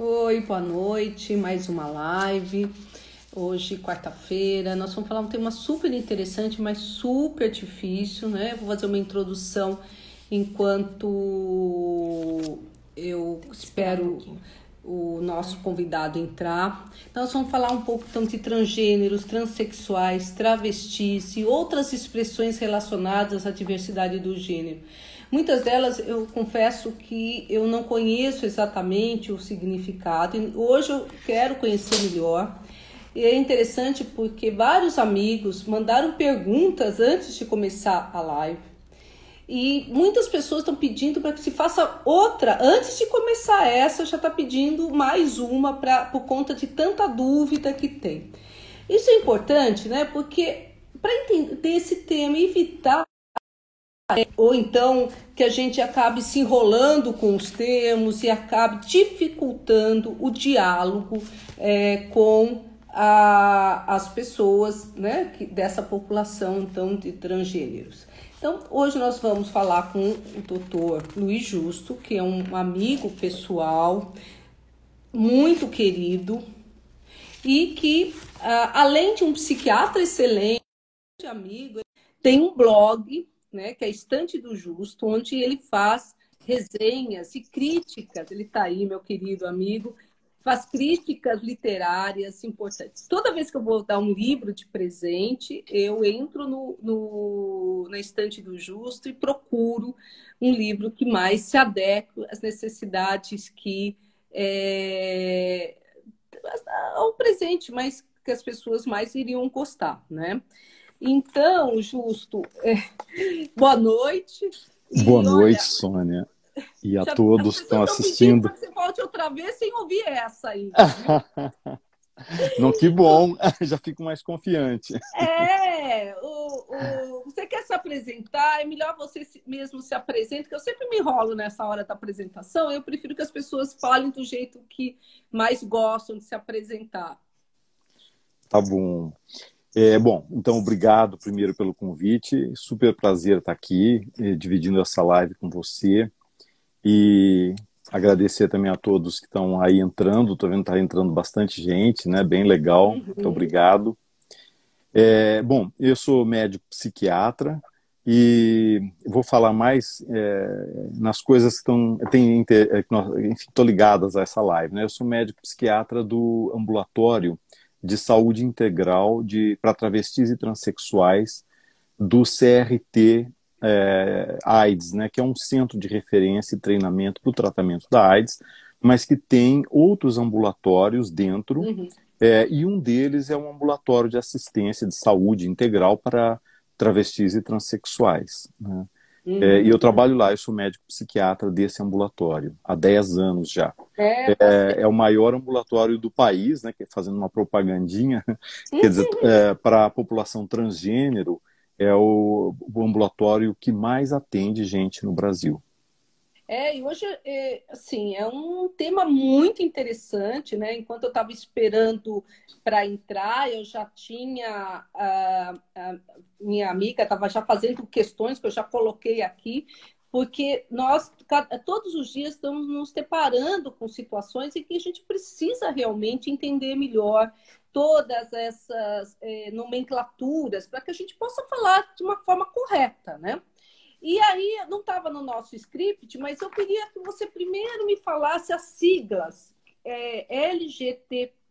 Oi, boa noite, mais uma live. Hoje, quarta-feira, nós vamos falar um tema super interessante, mas super difícil, né? Vou fazer uma introdução enquanto eu espero o nosso convidado entrar. Então, nós vamos falar um pouco então, de transgêneros, transexuais, travestis e outras expressões relacionadas à diversidade do gênero. Muitas delas eu confesso que eu não conheço exatamente o significado. E hoje eu quero conhecer melhor. E é interessante porque vários amigos mandaram perguntas antes de começar a live. E muitas pessoas estão pedindo para que se faça outra. Antes de começar essa, já está pedindo mais uma pra, por conta de tanta dúvida que tem. Isso é importante, né? Porque para entender esse tema, evitar ou então que a gente acabe se enrolando com os termos e acabe dificultando o diálogo é, com a, as pessoas né, que, dessa população então de transgêneros. Então, hoje nós vamos falar com o doutor Luiz Justo, que é um amigo pessoal muito querido e que, além de um psiquiatra excelente, amigo, tem um blog né, que é Estante do Justo, onde ele faz resenhas e críticas. Ele está aí, meu querido amigo, faz críticas literárias importantes. Toda vez que eu vou dar um livro de presente, eu entro no, no, na estante do Justo e procuro um livro que mais se adeque às necessidades que é, ao presente, mas que as pessoas mais iriam gostar, né? Então, Justo, é... boa noite. Boa e, noite, olha, Sônia. E a já, todos que estão assistindo. Que você volte outra vez sem ouvir essa aí. Não, que bom, já fico mais confiante. É, o, o, você quer se apresentar, é melhor você mesmo se apresente, porque eu sempre me enrolo nessa hora da apresentação, eu prefiro que as pessoas falem do jeito que mais gostam de se apresentar. Tá bom. É, bom, então obrigado primeiro pelo convite. Super prazer estar aqui, eh, dividindo essa live com você. E agradecer também a todos que estão aí entrando. Estou vendo que está entrando bastante gente, né? Bem legal. Uhum. Muito obrigado. É, bom, eu sou médico psiquiatra e vou falar mais é, nas coisas que estão tem, é, enfim, estou ligadas a essa live. Né? Eu sou médico psiquiatra do ambulatório de saúde integral para travestis e transexuais do CRT é, AIDS, né, que é um centro de referência e treinamento para o tratamento da AIDS, mas que tem outros ambulatórios dentro, uhum. é, e um deles é um ambulatório de assistência de saúde integral para travestis e transexuais. Né? Uhum. É, e eu trabalho lá, eu sou médico psiquiatra desse ambulatório, há 10 anos já. É, é, é o maior ambulatório do país, né, fazendo uma propagandinha, uhum. quer dizer, é, para a população transgênero, é o, o ambulatório que mais atende gente no Brasil. É, e hoje, é, assim, é um tema muito interessante, né? Enquanto eu estava esperando para entrar, eu já tinha, a, a minha amiga estava já fazendo questões que eu já coloquei aqui, porque nós, todos os dias, estamos nos deparando com situações em que a gente precisa realmente entender melhor todas essas é, nomenclaturas para que a gente possa falar de uma forma correta, né? E aí, não estava no nosso script, mas eu queria que você primeiro me falasse as siglas é, LGTBTQI+.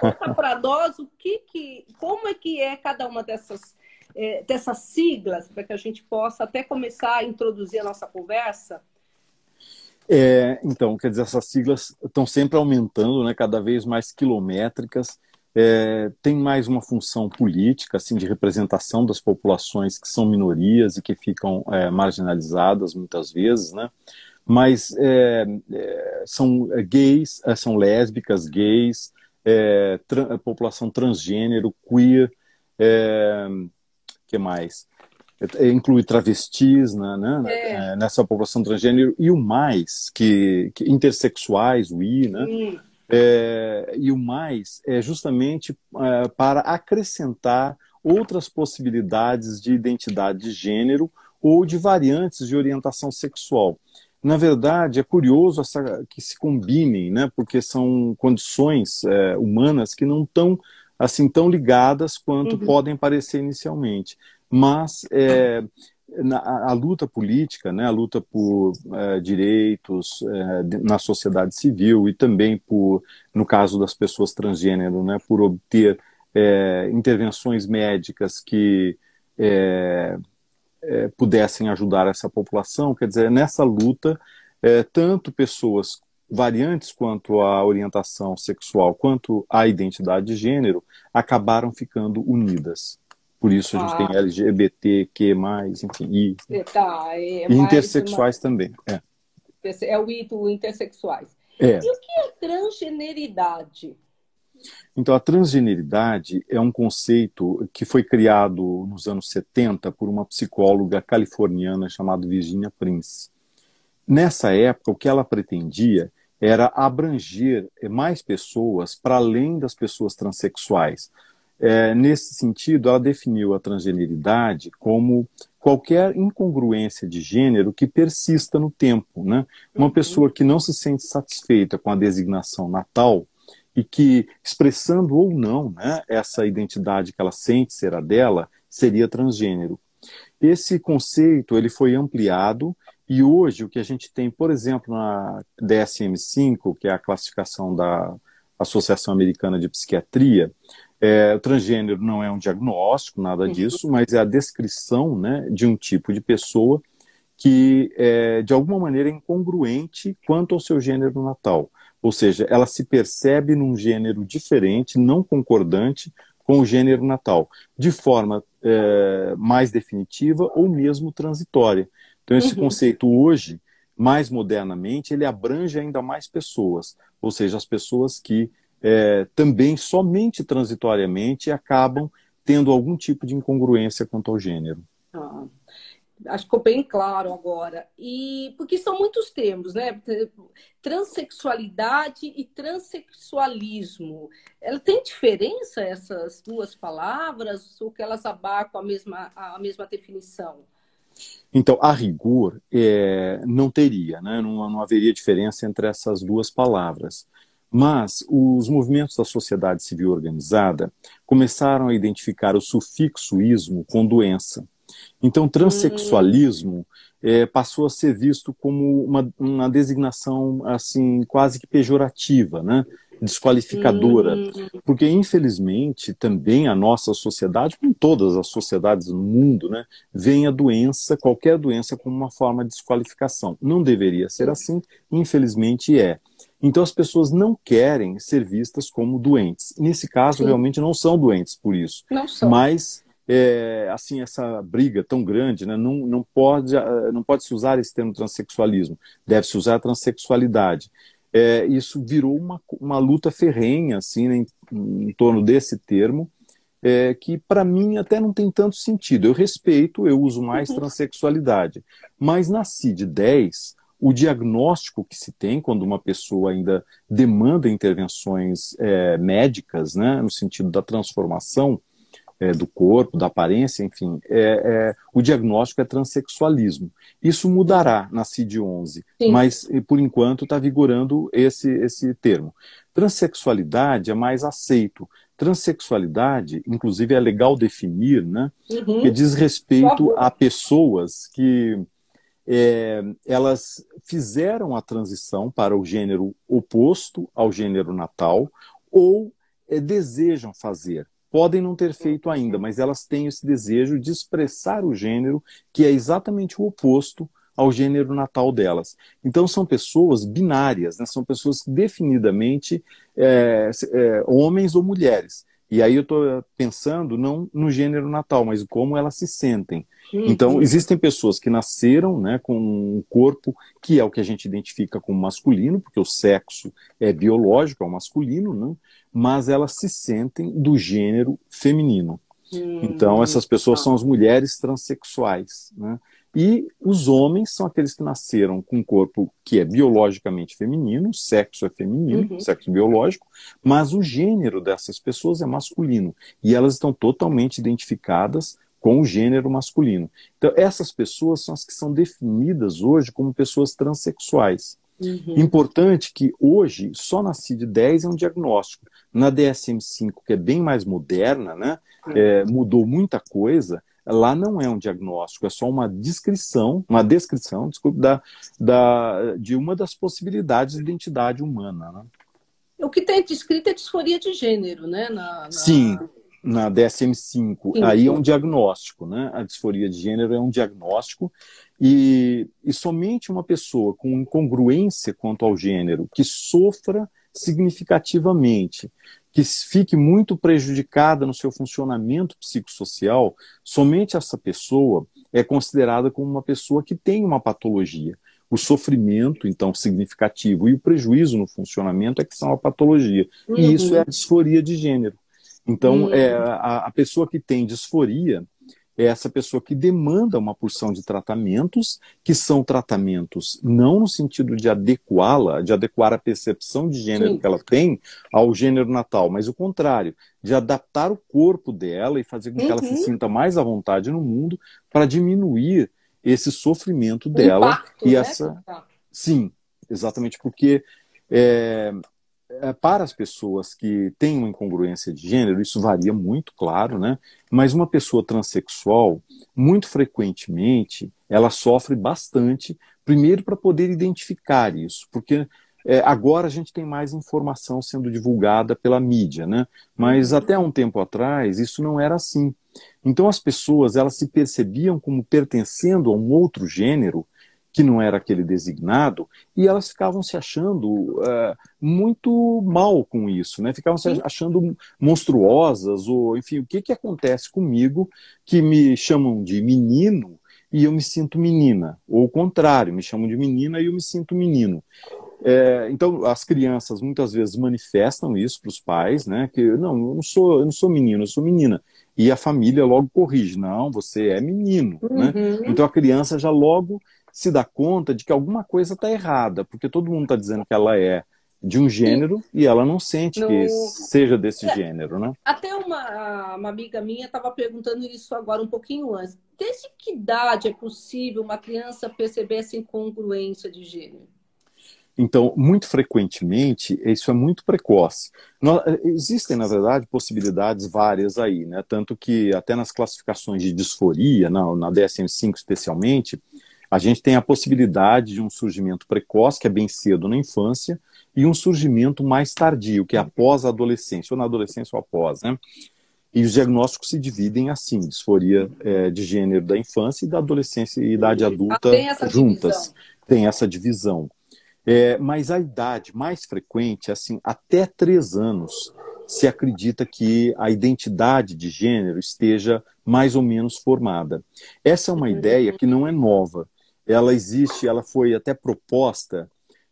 Conta para nós o que, que, como é que é cada uma dessas, é, dessas siglas, para que a gente possa até começar a introduzir a nossa conversa? É, então, quer dizer, essas siglas estão sempre aumentando, né, cada vez mais quilométricas, é, tem mais uma função política, assim, de representação das populações que são minorias e que ficam é, marginalizadas muitas vezes, né? Mas é, é são gays, é, são lésbicas, gays, é, tra população transgênero, queer, que mais? inclui travestis né, né, nessa população transgênero e o mais que, que intersexuais, o I, né? Hum. É, e o mais é justamente é, para acrescentar outras possibilidades de identidade de gênero ou de variantes de orientação sexual. na verdade, é curioso essa, que se combinem, né? porque são condições é, humanas que não estão assim tão ligadas quanto uhum. podem parecer inicialmente. Mas é, na, a, luta política, né, a luta por é, direitos é, na sociedade civil e também por, no caso das pessoas transgênero, né, por obter é, intervenções médicas que é, é, pudessem ajudar essa população, quer dizer, nessa luta, é, tanto pessoas variantes quanto à orientação sexual, quanto à identidade de gênero, acabaram ficando unidas. Por isso a gente ah. tem LGBT, Q, enfim, e, é, tá, é e intersexuais uma... também. É. é o I intersexuais. É. E o que é transgeneridade? Então, a transgeneridade é um conceito que foi criado nos anos 70 por uma psicóloga californiana chamada Virginia Prince. Nessa época, o que ela pretendia era abranger mais pessoas para além das pessoas transexuais. É, nesse sentido, ela definiu a transgeneridade como qualquer incongruência de gênero que persista no tempo. Né? Uma uhum. pessoa que não se sente satisfeita com a designação natal e que, expressando ou não né, essa identidade que ela sente ser a dela, seria transgênero. Esse conceito ele foi ampliado e hoje o que a gente tem, por exemplo, na DSM-5, que é a classificação da Associação Americana de Psiquiatria, é, o transgênero não é um diagnóstico, nada uhum. disso, mas é a descrição né, de um tipo de pessoa que, é, de alguma maneira, é incongruente quanto ao seu gênero natal. Ou seja, ela se percebe num gênero diferente, não concordante com o gênero natal, de forma é, mais definitiva ou mesmo transitória. Então, esse uhum. conceito hoje, mais modernamente, ele abrange ainda mais pessoas, ou seja, as pessoas que é, também somente transitoriamente acabam tendo algum tipo de incongruência quanto ao gênero. Ah, acho que ficou bem claro agora. E porque são muitos termos, né? Transsexualidade e transexualismo. Ela tem diferença essas duas palavras ou que elas abarcam a mesma a mesma definição? Então, a rigor, é, não teria, né? não, não haveria diferença entre essas duas palavras. Mas os movimentos da sociedade civil organizada começaram a identificar o sufixo ismo com doença. Então, transexualismo é, passou a ser visto como uma, uma designação assim quase que pejorativa, né? desqualificadora, hum. porque infelizmente também a nossa sociedade, como todas as sociedades no mundo, né, vem a doença, qualquer doença como uma forma de desqualificação. Não deveria ser assim, infelizmente é. Então as pessoas não querem ser vistas como doentes. Nesse caso, Sim. realmente não são doentes por isso. Não são. Mas é, assim essa briga tão grande, né, não, não pode não pode se usar esse termo transexualismo. Deve se usar transexualidade é, isso virou uma, uma luta ferrenha assim, né, em, em torno desse termo, é, que para mim até não tem tanto sentido. Eu respeito, eu uso mais uhum. transexualidade, mas na CID-10, o diagnóstico que se tem quando uma pessoa ainda demanda intervenções é, médicas, né, no sentido da transformação, é, do corpo, da aparência, enfim, é, é, o diagnóstico é transexualismo. Isso mudará na CID-11, mas por enquanto está vigorando esse, esse termo. Transsexualidade é mais aceito. Transsexualidade, inclusive, é legal definir, né? Uhum. Que diz respeito a pessoas que é, elas fizeram a transição para o gênero oposto ao gênero natal ou é, desejam fazer podem não ter feito ainda, mas elas têm esse desejo de expressar o gênero que é exatamente o oposto ao gênero natal delas. Então são pessoas binárias, né? são pessoas definidamente é, é, homens ou mulheres. E aí eu estou pensando não no gênero natal, mas como elas se sentem. Uhum. Então existem pessoas que nasceram né, com um corpo que é o que a gente identifica como masculino, porque o sexo é biológico, é o masculino, né? mas elas se sentem do gênero feminino. Hum, então, essas pessoas tá. são as mulheres transexuais. Né? E os homens são aqueles que nasceram com um corpo que é biologicamente feminino, sexo é feminino, uhum. sexo biológico, mas o gênero dessas pessoas é masculino. E elas estão totalmente identificadas com o gênero masculino. Então, essas pessoas são as que são definidas hoje como pessoas transexuais. Uhum. Importante que hoje só na CID-10 é um diagnóstico. Na DSM-5, que é bem mais moderna, né, uhum. é, mudou muita coisa, lá não é um diagnóstico, é só uma descrição, uma descrição, desculpe, da, da, de uma das possibilidades de identidade humana. Né? O que tem descrito é disforia de gênero, né? Na, na... Sim, na DSM-5. Aí é um diagnóstico, né? A disforia de gênero é um diagnóstico e, e somente uma pessoa com incongruência quanto ao gênero que sofra significativamente, que fique muito prejudicada no seu funcionamento psicossocial, somente essa pessoa é considerada como uma pessoa que tem uma patologia. O sofrimento, então, significativo, e o prejuízo no funcionamento é que são a patologia. Uhum. E isso é a disforia de gênero. Então, uhum. é, a, a pessoa que tem disforia é essa pessoa que demanda uma porção de tratamentos, que são tratamentos não no sentido de adequá-la, de adequar a percepção de gênero Sim. que ela tem ao gênero natal, mas o contrário, de adaptar o corpo dela e fazer com que uhum. ela se uhum. sinta mais à vontade no mundo para diminuir esse sofrimento dela impacto, e né? essa sim exatamente porque é, para as pessoas que têm uma incongruência de gênero isso varia muito claro né mas uma pessoa transexual muito frequentemente ela sofre bastante primeiro para poder identificar isso porque é, agora a gente tem mais informação sendo divulgada pela mídia, né? Mas uhum. até um tempo atrás isso não era assim. Então as pessoas elas se percebiam como pertencendo a um outro gênero que não era aquele designado e elas ficavam se achando uh, muito mal com isso, né? Ficavam se achando monstruosas ou enfim o que que acontece comigo que me chamam de menino e eu me sinto menina, ou o contrário, me chamam de menina e eu me sinto menino. É, então, as crianças muitas vezes manifestam isso para os pais, né? Que não, eu não sou, eu não sou menino, eu sou menina. E a família logo corrige, não, você é menino, né? uhum. né? Então a criança já logo se dá conta de que alguma coisa está errada, porque todo mundo está dizendo que ela é de um gênero Sim. e ela não sente no... que seja desse é, gênero, né? Até uma, uma amiga minha estava perguntando isso agora um pouquinho antes. Desde que idade é possível uma criança perceber essa incongruência de gênero? Então, muito frequentemente, isso é muito precoce. existem, na verdade, possibilidades várias aí, né? Tanto que até nas classificações de disforia, na, na DSM-5 especialmente, a gente tem a possibilidade de um surgimento precoce, que é bem cedo na infância, e um surgimento mais tardio, que é após a adolescência, ou na adolescência ou após, né? E os diagnósticos se dividem assim: disforia é, de gênero da infância e da adolescência e idade adulta tem juntas. Divisão. Tem essa divisão. É, mas a idade mais frequente, assim, até três anos, se acredita que a identidade de gênero esteja mais ou menos formada. Essa é uma ideia que não é nova. Ela existe, ela foi até proposta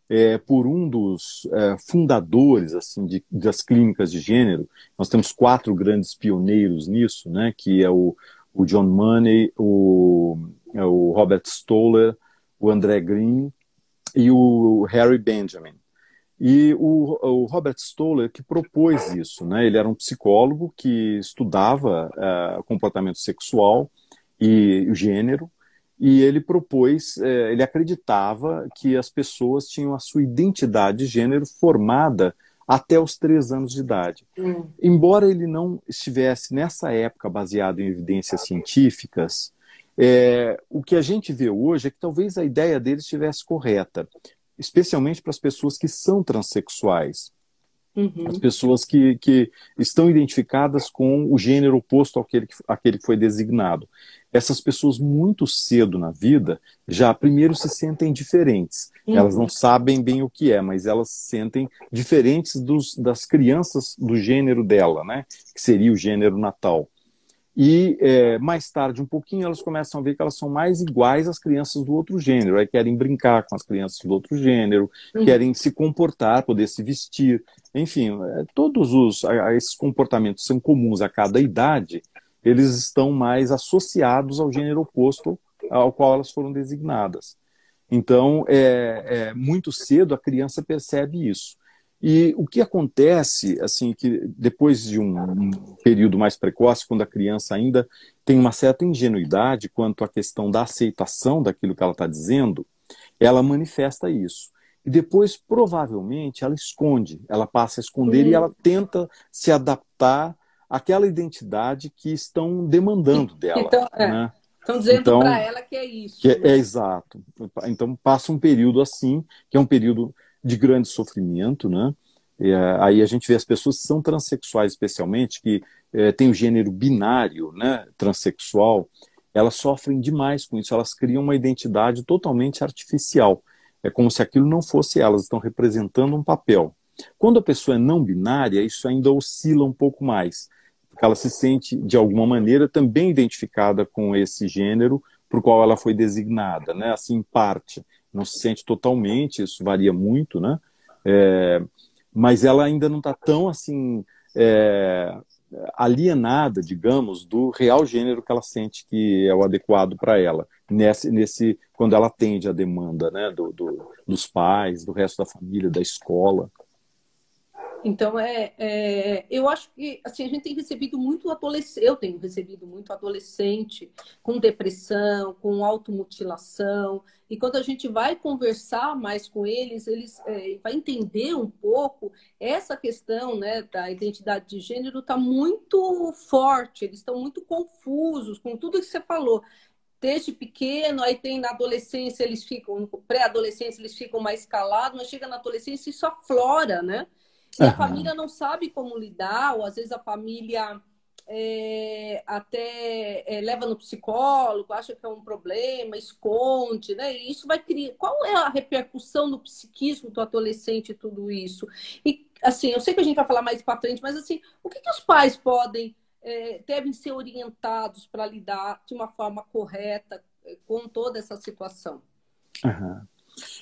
é, por um dos é, fundadores assim de, das clínicas de gênero. Nós temos quatro grandes pioneiros nisso, né? Que é o, o John Money, o, é o Robert Stoller, o André Green e o Harry Benjamin. E o, o, Robert Stoller que propôs isso, né? Ele era um psicólogo que estudava uh, comportamento sexual e o gênero, e ele propôs, uh, ele acreditava que as pessoas tinham a sua identidade de gênero formada até os três anos de idade. Hum. Embora ele não estivesse nessa época baseado em evidências científicas, é, o que a gente vê hoje é que talvez a ideia deles estivesse correta, especialmente para as pessoas que são transexuais. Uhum. As pessoas que, que estão identificadas com o gênero oposto àquele, àquele que foi designado. Essas pessoas, muito cedo na vida, já primeiro se sentem diferentes. Uhum. Elas não sabem bem o que é, mas elas se sentem diferentes dos, das crianças do gênero dela, né? que seria o gênero natal. E é, mais tarde, um pouquinho, elas começam a ver que elas são mais iguais às crianças do outro gênero. Aí querem brincar com as crianças do outro gênero, uhum. querem se comportar, poder se vestir. Enfim, é, todos os, esses comportamentos são comuns a cada idade, eles estão mais associados ao gênero oposto ao qual elas foram designadas. Então, é, é muito cedo a criança percebe isso. E o que acontece, assim, que depois de um, um período mais precoce, quando a criança ainda tem uma certa ingenuidade quanto à questão da aceitação daquilo que ela está dizendo, ela manifesta isso. E depois, provavelmente, ela esconde, ela passa a esconder e ela tenta se adaptar àquela identidade que estão demandando dela. Então, é. né? Estão dizendo então, para ela que é isso. Que é, né? é, exato. Então passa um período assim, que é um período de grande sofrimento, né? E, aí a gente vê as pessoas que são transexuais, especialmente, que é, têm o gênero binário, né, transexual, elas sofrem demais com isso, elas criam uma identidade totalmente artificial. É como se aquilo não fosse elas, estão representando um papel. Quando a pessoa é não binária, isso ainda oscila um pouco mais porque ela se sente, de alguma maneira, também identificada com esse gênero por qual ela foi designada, né? Assim, parte. Não se sente totalmente, isso varia muito, né? É, mas ela ainda não está tão, assim, é, alienada, digamos, do real gênero que ela sente que é o adequado para ela, nesse, nesse, quando ela atende a demanda né, do, do, dos pais, do resto da família, da escola. Então, é, é, eu acho que assim, a gente tem recebido muito adolescente, eu tenho recebido muito adolescente com depressão, com automutilação, e quando a gente vai conversar mais com eles, eles é, vai entender um pouco essa questão né, da identidade de gênero está muito forte, eles estão muito confusos com tudo que você falou desde pequeno, aí tem na adolescência, eles ficam, pré-adolescência, eles ficam mais calados, mas chega na adolescência isso aflora, né? E uhum. a família não sabe como lidar, ou às vezes a família é, até é, leva no psicólogo, acha que é um problema, esconde, né? E isso vai criar. Qual é a repercussão no psiquismo do adolescente tudo isso? E assim, eu sei que a gente vai falar mais para frente, mas assim, o que, que os pais podem, é, devem ser orientados para lidar de uma forma correta é, com toda essa situação? Uhum.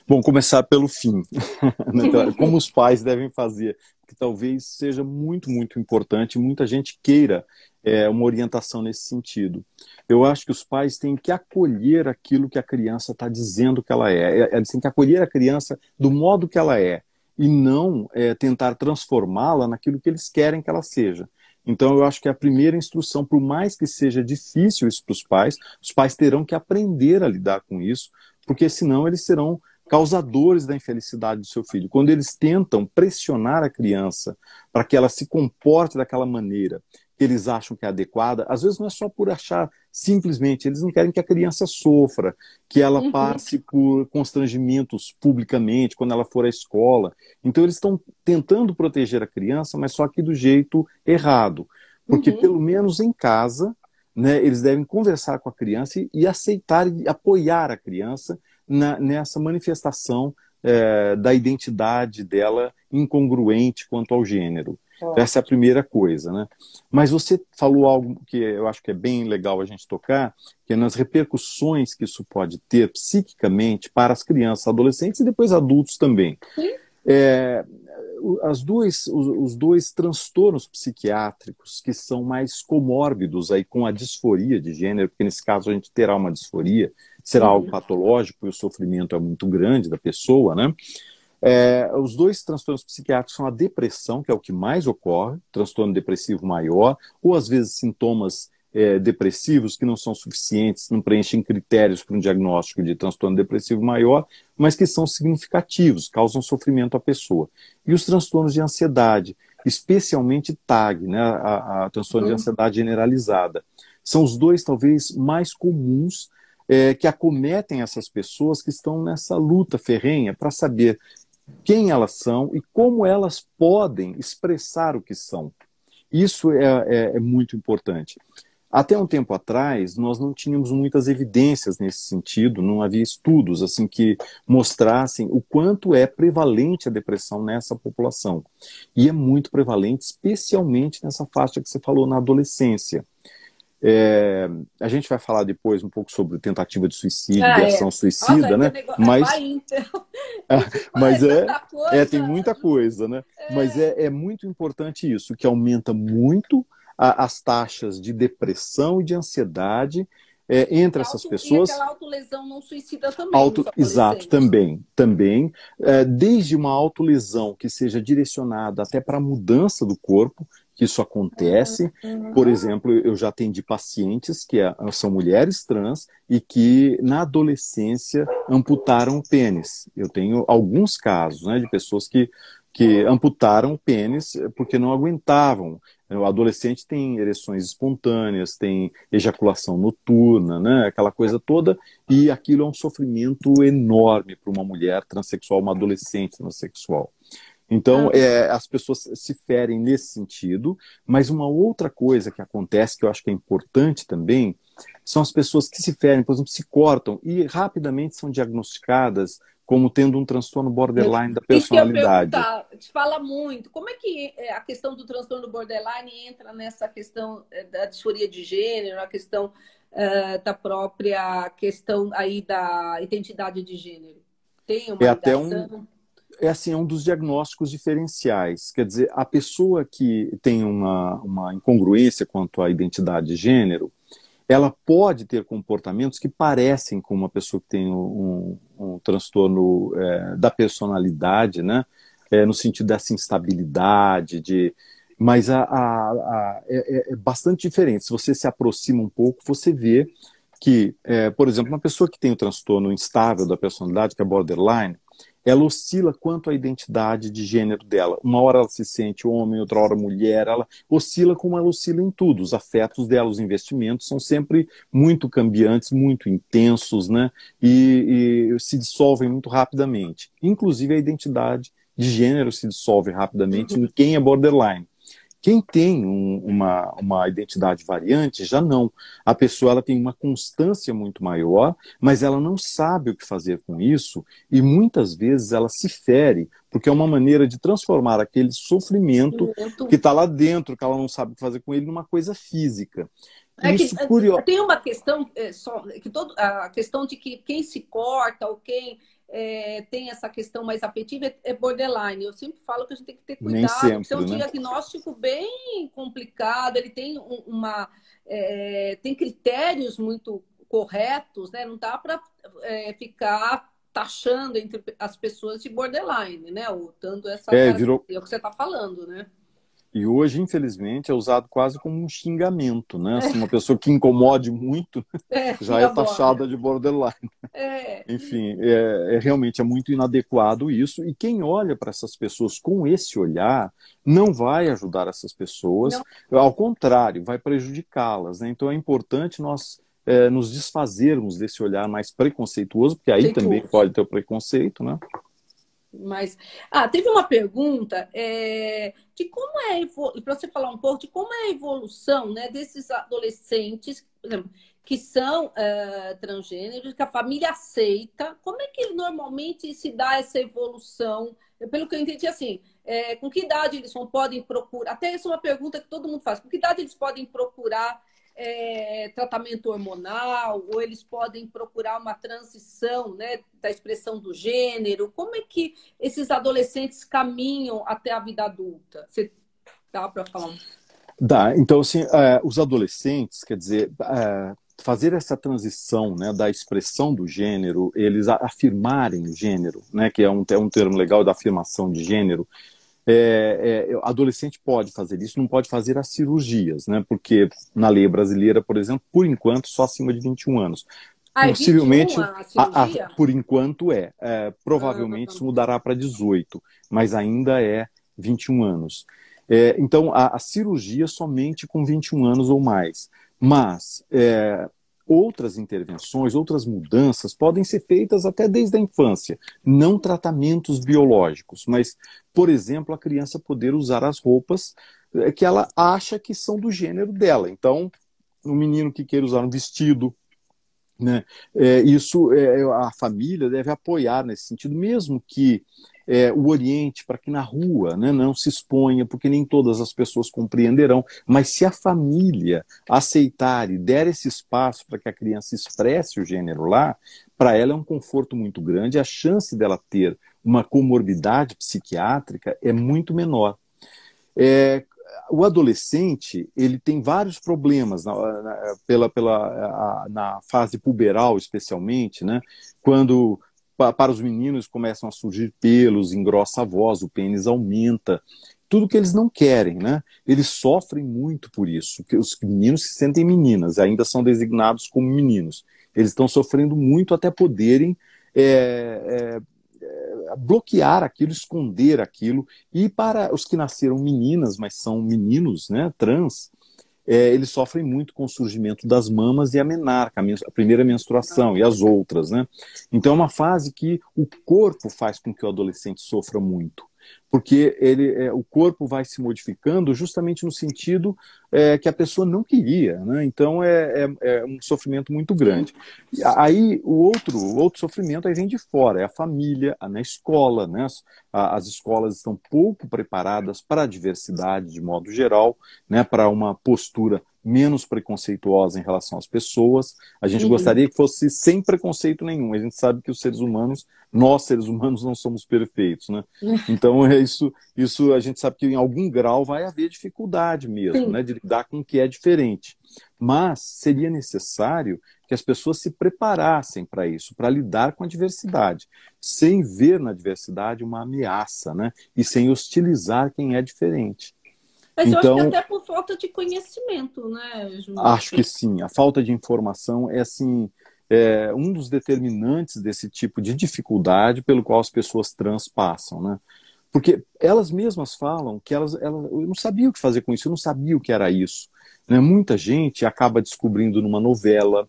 Bom, começar pelo fim. Né? Então, como os pais devem fazer, que talvez seja muito, muito importante, muita gente queira é, uma orientação nesse sentido. Eu acho que os pais têm que acolher aquilo que a criança está dizendo que ela é. é. Eles têm que acolher a criança do modo que ela é e não é, tentar transformá-la naquilo que eles querem que ela seja. Então, eu acho que a primeira instrução, por mais que seja difícil isso para os pais, os pais terão que aprender a lidar com isso, porque senão eles serão causadores da infelicidade do seu filho. Quando eles tentam pressionar a criança para que ela se comporte daquela maneira que eles acham que é adequada, às vezes não é só por achar simplesmente, eles não querem que a criança sofra, que ela uhum. passe por constrangimentos publicamente quando ela for à escola. Então eles estão tentando proteger a criança, mas só que do jeito errado. Porque uhum. pelo menos em casa, né, eles devem conversar com a criança e, e aceitar e apoiar a criança na, nessa manifestação é, da identidade dela incongruente quanto ao gênero. Oh. Essa é a primeira coisa, né? Mas você falou algo que eu acho que é bem legal a gente tocar, que é nas repercussões que isso pode ter psiquicamente para as crianças, adolescentes e depois adultos também. É, as duas, os, os, dois transtornos psiquiátricos que são mais comórbidos aí com a disforia de gênero, porque nesse caso a gente terá uma disforia, será algo uhum. patológico e o sofrimento é muito grande da pessoa, né? É, os dois transtornos psiquiátricos são a depressão, que é o que mais ocorre, transtorno depressivo maior, ou às vezes sintomas é, depressivos que não são suficientes, não preenchem critérios para um diagnóstico de transtorno depressivo maior, mas que são significativos, causam sofrimento à pessoa. E os transtornos de ansiedade, especialmente TAG, né, a, a transtorno uhum. de ansiedade generalizada, são os dois talvez mais comuns é, que acometem essas pessoas que estão nessa luta ferrenha para saber quem elas são e como elas podem expressar o que são. Isso é, é, é muito importante. Até um tempo atrás, nós não tínhamos muitas evidências nesse sentido, não havia estudos assim que mostrassem o quanto é prevalente a depressão nessa população. E é muito prevalente, especialmente nessa faixa que você falou na adolescência. É, a gente vai falar depois um pouco sobre tentativa de suicídio, ah, de ação é. suicida, Nossa, né? Mas, vai, então. É, mas é, é, tem muita coisa, né? É. Mas é, é muito importante isso, que aumenta muito a, as taxas de depressão e de ansiedade é, entre auto, essas pessoas. E aquela autolesão não suicida também. Auto, exato, também. Também. É, desde uma autolesão que seja direcionada até para a mudança do corpo, que isso acontece. Uhum. Por exemplo, eu já atendi pacientes que é, são mulheres trans e que na adolescência amputaram o pênis. Eu tenho alguns casos né, de pessoas que, que amputaram o pênis porque não aguentavam. O adolescente tem ereções espontâneas, tem ejaculação noturna, né, aquela coisa toda, e aquilo é um sofrimento enorme para uma mulher transexual, uma adolescente transexual. Então, ah. é, as pessoas se ferem nesse sentido, mas uma outra coisa que acontece, que eu acho que é importante também, são as pessoas que se ferem, por exemplo, se cortam e rapidamente são diagnosticadas como tendo um transtorno borderline da personalidade. Isso que fala muito. Como é que é, a questão do transtorno borderline entra nessa questão é, da disforia de gênero, a questão uh, da própria questão aí da identidade de gênero? Tem uma é até um é assim, é um dos diagnósticos diferenciais. Quer dizer, a pessoa que tem uma, uma incongruência quanto à identidade de gênero, ela pode ter comportamentos que parecem com uma pessoa que tem um, um transtorno é, da personalidade, né? É, no sentido dessa instabilidade, de, mas a, a, a é, é, é, bastante diferente. Se você se aproxima um pouco, você vê que, é, por exemplo, uma pessoa que tem o transtorno instável da personalidade, que é borderline, ela oscila quanto à identidade de gênero dela. Uma hora ela se sente homem, outra hora mulher, ela oscila como ela oscila em tudo. Os afetos dela, os investimentos são sempre muito cambiantes, muito intensos, né? E, e se dissolvem muito rapidamente. Inclusive a identidade de gênero se dissolve rapidamente em quem é borderline. Quem tem um, uma, uma identidade variante já não. A pessoa ela tem uma constância muito maior, mas ela não sabe o que fazer com isso e muitas vezes ela se fere, porque é uma maneira de transformar aquele sofrimento que está lá dentro, que ela não sabe o que fazer com ele, numa coisa física. É que, Tem uma questão, é, só, que todo, a questão de que quem se corta ou quem é, tem essa questão mais afetiva é, é borderline. Eu sempre falo que a gente tem que ter cuidado, sempre, porque é um né? diagnóstico bem complicado, ele tem uma. É, tem critérios muito corretos, né? Não dá para é, ficar taxando entre as pessoas de borderline, né? Ou dando essa. É, virou... é o que você está falando, né? E hoje, infelizmente, é usado quase como um xingamento, né? Assim, uma pessoa que incomode muito é, já é taxada de borderline. É. Enfim, é, é, realmente é muito inadequado isso. E quem olha para essas pessoas com esse olhar não vai ajudar essas pessoas, não. ao contrário, vai prejudicá-las. Né? Então é importante nós é, nos desfazermos desse olhar mais preconceituoso, porque aí também pode ter o preconceito, né? Mas, ah, teve uma pergunta é, de como é para você falar um pouco de como é a evolução, né, desses adolescentes, por exemplo, que são uh, transgêneros, que a família aceita. Como é que normalmente se dá essa evolução? Pelo que eu entendi, assim, é, com que idade eles podem procurar? Até essa é uma pergunta que todo mundo faz. Com que idade eles podem procurar é, tratamento hormonal, ou eles podem procurar uma transição né, da expressão do gênero? Como é que esses adolescentes caminham até a vida adulta? Você dá para falar? Dá. Então, assim, é, os adolescentes, quer dizer, é, fazer essa transição né, da expressão do gênero, eles afirmarem o gênero, né, que é um, é um termo legal da afirmação de gênero, é, é, adolescente pode fazer isso, não pode fazer as cirurgias, né? Porque na lei brasileira, por exemplo, por enquanto, só acima de 21 anos. Ah, Possivelmente, 21, a, a, por enquanto é. é provavelmente ah, isso mudará para 18, mas ainda é 21 anos. É, então, a, a, cirurgia somente com 21 anos ou mais. Mas é, outras intervenções, outras mudanças podem ser feitas até desde a infância, não tratamentos biológicos, mas, por exemplo, a criança poder usar as roupas eh, que ela acha que são do gênero dela. Então, um menino que queira usar um vestido, né, é, isso é, a família deve apoiar nesse sentido, mesmo que é, o Oriente para que na rua né, não se exponha, porque nem todas as pessoas compreenderão. Mas se a família aceitar e der esse espaço para que a criança expresse o gênero lá, para ela é um conforto muito grande, a chance dela ter uma comorbidade psiquiátrica é muito menor. É, o adolescente ele tem vários problemas na, na, pela, pela, a, na fase puberal, especialmente, né? quando para os meninos começam a surgir pelos, engrossa a voz, o pênis aumenta, tudo que eles não querem, né? Eles sofrem muito por isso. Que os meninos se sentem meninas, ainda são designados como meninos. Eles estão sofrendo muito até poderem é, é, é, bloquear aquilo, esconder aquilo. E para os que nasceram meninas, mas são meninos, né, trans, é, eles sofrem muito com o surgimento das mamas e a menarca, a, primeira menstruação e as outras, né? Então é uma fase que o corpo faz com que o adolescente sofra muito porque ele, é, o corpo vai se modificando justamente no sentido é, que a pessoa não queria, né? Então é, é, é, um sofrimento muito grande. E aí o outro, o outro sofrimento aí vem de fora, é a família, na escola, né? As, as escolas estão pouco preparadas para a diversidade de modo geral, né? Para uma postura menos preconceituosa em relação às pessoas. A gente uhum. gostaria que fosse sem preconceito nenhum. A gente sabe que os seres humanos, nós seres humanos, não somos perfeitos, né? Então é isso, isso a gente sabe que em algum grau vai haver dificuldade mesmo, Sim. né, de lidar com o que é diferente. Mas seria necessário que as pessoas se preparassem para isso, para lidar com a diversidade, sem ver na diversidade uma ameaça, né? E sem hostilizar quem é diferente. Mas então, eu acho que então, até por falta de conhecimento, né, Ju? Acho que sim. A falta de informação é assim. É um dos determinantes desse tipo de dificuldade pelo qual as pessoas trans passam, né? Porque elas mesmas falam que elas, elas eu não sabia o que fazer com isso, eu não sabia o que era isso. Né? Muita gente acaba descobrindo numa novela,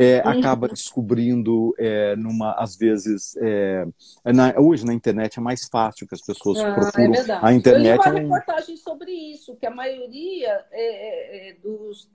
é, uhum. acaba descobrindo é, numa às vezes é, na, hoje na internet é mais fácil que as pessoas ah, é procuram a internet eu li uma reportagem sobre isso que a maioria é, é, dos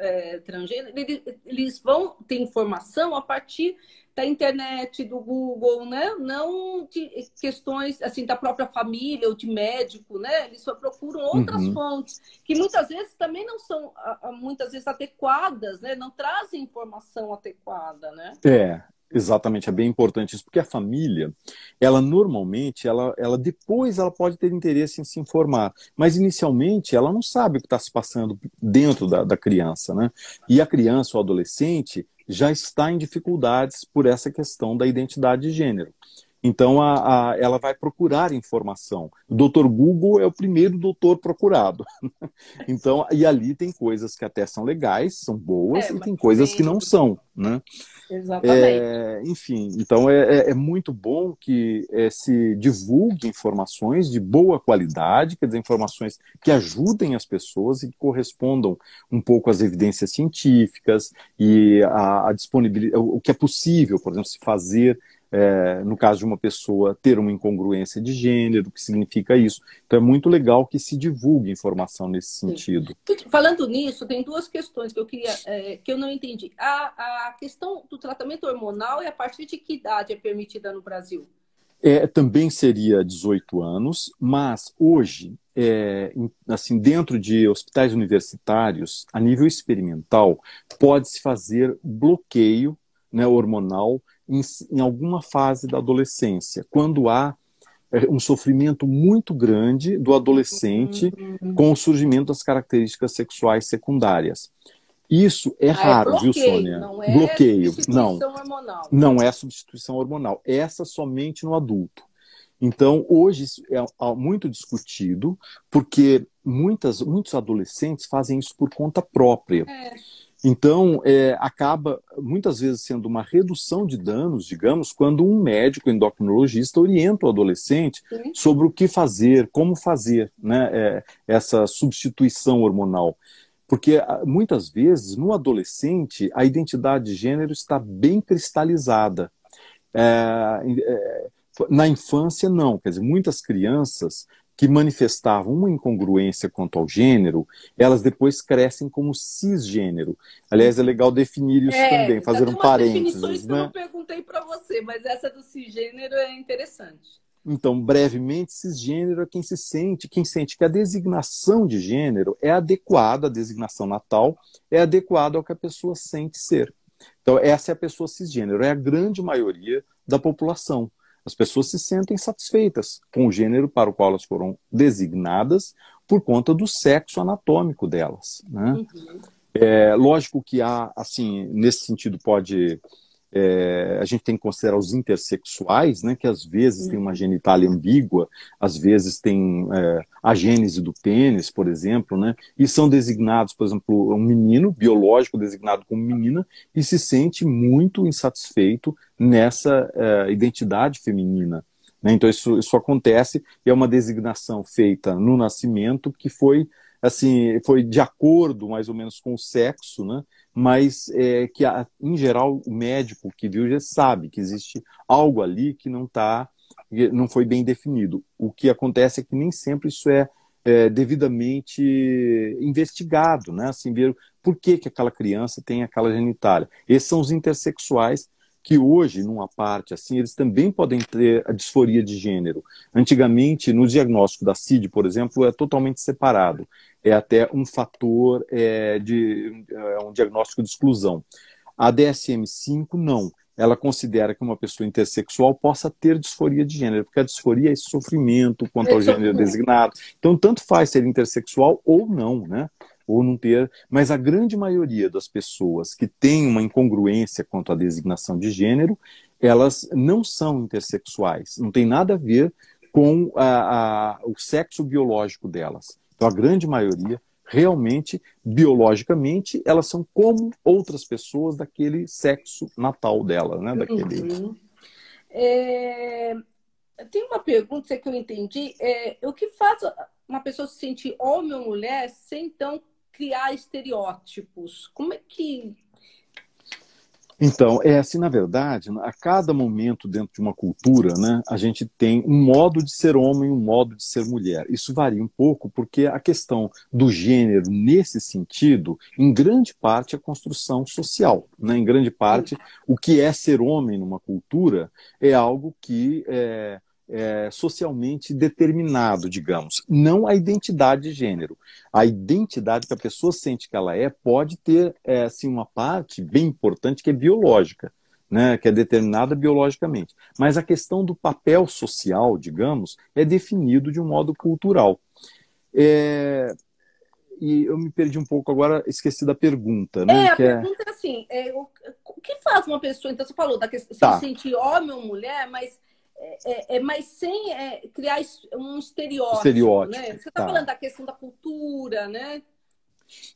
transgêneros eles, eles vão ter informação a partir da internet, do Google, né? Não de questões assim da própria família ou de médico, né? Eles só procuram outras uhum. fontes que muitas vezes também não são muitas vezes adequadas, né? Não trazem informação adequada, né? É, Exatamente, é bem importante isso, porque a família, ela normalmente, ela, ela depois ela pode ter interesse em se informar, mas inicialmente ela não sabe o que está se passando dentro da, da criança, né? E a criança ou adolescente, já está em dificuldades por essa questão da identidade de gênero. Então, a, a, ela vai procurar informação. O doutor Google é o primeiro doutor procurado. então, e ali tem coisas que até são legais, são boas, é, e tem coisas que não são. Né? Exatamente. É, enfim, então é, é, é muito bom que é, se divulgue informações de boa qualidade, quer dizer, informações que ajudem as pessoas e que correspondam um pouco às evidências científicas e a, a disponibilidade, o que é possível, por exemplo, se fazer é, no caso de uma pessoa ter uma incongruência de gênero, o que significa isso. Então é muito legal que se divulgue informação nesse sentido. Sim. Falando nisso, tem duas questões que eu queria é, que eu não entendi. A, a questão do tratamento hormonal e a partir de que idade é permitida no Brasil? É, também seria 18 anos, mas hoje, é, assim, dentro de hospitais universitários, a nível experimental, pode-se fazer bloqueio né, hormonal em, em alguma fase da adolescência, quando há é, um sofrimento muito grande do adolescente uhum. com o surgimento das características sexuais secundárias. Isso é ah, raro, é bloqueio, viu, Sônia? Não é bloqueio, não. Hormonal. Não é substituição hormonal. Essa somente no adulto. Então, hoje isso é muito discutido, porque muitas, muitos adolescentes fazem isso por conta própria. É. Então, é, acaba muitas vezes sendo uma redução de danos, digamos, quando um médico endocrinologista orienta o adolescente Sim. sobre o que fazer, como fazer né, é, essa substituição hormonal. Porque ah, muitas vezes, no adolescente, a identidade de gênero está bem cristalizada. É, é na infância, não. Quer dizer, muitas crianças que manifestavam uma incongruência quanto ao gênero, elas depois crescem como cisgênero. Aliás, é legal definir isso é, também, fazer um parênteses. Né? Eu não perguntei para você, mas essa do cisgênero é interessante. Então, brevemente, cisgênero é quem se sente, quem sente que a designação de gênero é adequada, a designação natal é adequada ao que a pessoa sente ser. Então, essa é a pessoa cisgênero, é a grande maioria da população. As pessoas se sentem satisfeitas com o gênero para o qual elas foram designadas, por conta do sexo anatômico delas. Né? Uhum. É, lógico que há, assim, nesse sentido pode é, a gente tem que considerar os intersexuais, né, que às vezes tem uma uhum. genitália ambígua, às vezes tem é, a gênese do pênis, por exemplo, né, e são designados, por exemplo, um menino biológico designado como menina e se sente muito insatisfeito nessa é, identidade feminina. Né, então isso, isso acontece e é uma designação feita no nascimento que foi assim foi de acordo mais ou menos com o sexo, né, mas é, que, em geral, o médico que viu já sabe que existe algo ali que não tá, não foi bem definido. O que acontece é que nem sempre isso é, é devidamente investigado, né? Assim, ver por que, que aquela criança tem aquela genitália. Esses são os intersexuais que hoje, numa parte assim, eles também podem ter a disforia de gênero. Antigamente, no diagnóstico da CID, por exemplo, é totalmente separado. É até um fator é, de é um diagnóstico de exclusão. A DSM-5 não. Ela considera que uma pessoa intersexual possa ter disforia de gênero, porque a disforia é esse sofrimento quanto ao gênero designado. Então, tanto faz ser intersexual ou não, né? Ou não ter, mas a grande maioria das pessoas que têm uma incongruência quanto à designação de gênero, elas não são intersexuais, não tem nada a ver com a, a, o sexo biológico delas. Então, a grande maioria, realmente, biologicamente, elas são como outras pessoas daquele sexo natal dela, né? Daquele... Uhum. É... Tem uma pergunta que eu entendi. É, o que faz uma pessoa se sentir homem ou mulher sem então criar estereótipos? Como é que. Então, é assim, na verdade, a cada momento dentro de uma cultura, né, a gente tem um modo de ser homem, um modo de ser mulher. Isso varia um pouco, porque a questão do gênero, nesse sentido, em grande parte é construção social. Né? Em grande parte, o que é ser homem numa cultura é algo que é, é, socialmente determinado, digamos, não a identidade de gênero. A identidade que a pessoa sente que ela é pode ter é, assim, uma parte bem importante que é biológica, né, que é determinada biologicamente. Mas a questão do papel social, digamos, é definido de um modo cultural. É, e eu me perdi um pouco agora, esqueci da pergunta, né? É, a que é pergunta é assim, é, o, o, que faz uma pessoa, então você falou da questão tá. se sentir homem ou mulher, mas é, é, é, mas sem é, criar um estereótipo. estereótipo né? Você está tá. falando da questão da cultura, né?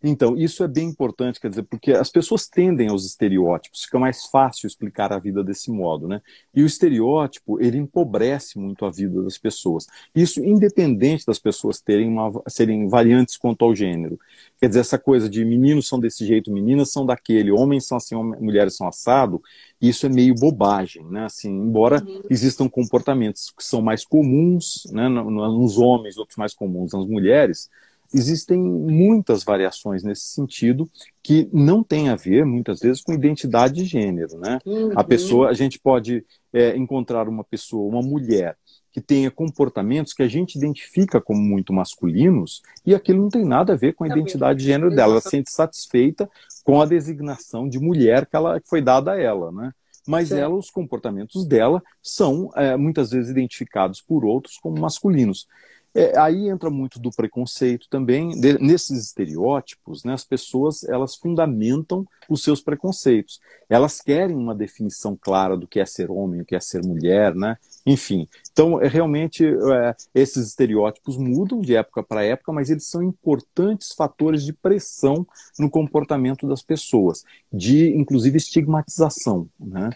Então, isso é bem importante, quer dizer, porque as pessoas tendem aos estereótipos, fica mais fácil explicar a vida desse modo, né? E o estereótipo, ele empobrece muito a vida das pessoas. Isso independente das pessoas terem uma, serem variantes quanto ao gênero. Quer dizer, essa coisa de meninos são desse jeito, meninas são daquele, homens são assim, mulheres são assado, isso é meio bobagem, né? Assim, embora uhum. existam comportamentos que são mais comuns, né, nos homens, outros mais comuns nas mulheres, existem muitas variações nesse sentido que não tem a ver, muitas vezes, com identidade de gênero, né? Uhum. A pessoa, a gente pode é, encontrar uma pessoa, uma mulher, que tenha comportamentos que a gente identifica como muito masculinos e aquilo não tem nada a ver com a identidade de gênero dela. Ela se sente satisfeita com a designação de mulher que, ela, que foi dada a ela, né? Mas ela, os comportamentos dela são é, muitas vezes identificados por outros como masculinos. É, aí entra muito do preconceito também. De, nesses estereótipos, né, as pessoas elas fundamentam os seus preconceitos. Elas querem uma definição clara do que é ser homem, o que é ser mulher, né? Enfim. Então, é, realmente, é, esses estereótipos mudam de época para época, mas eles são importantes fatores de pressão no comportamento das pessoas, de, inclusive, estigmatização, né?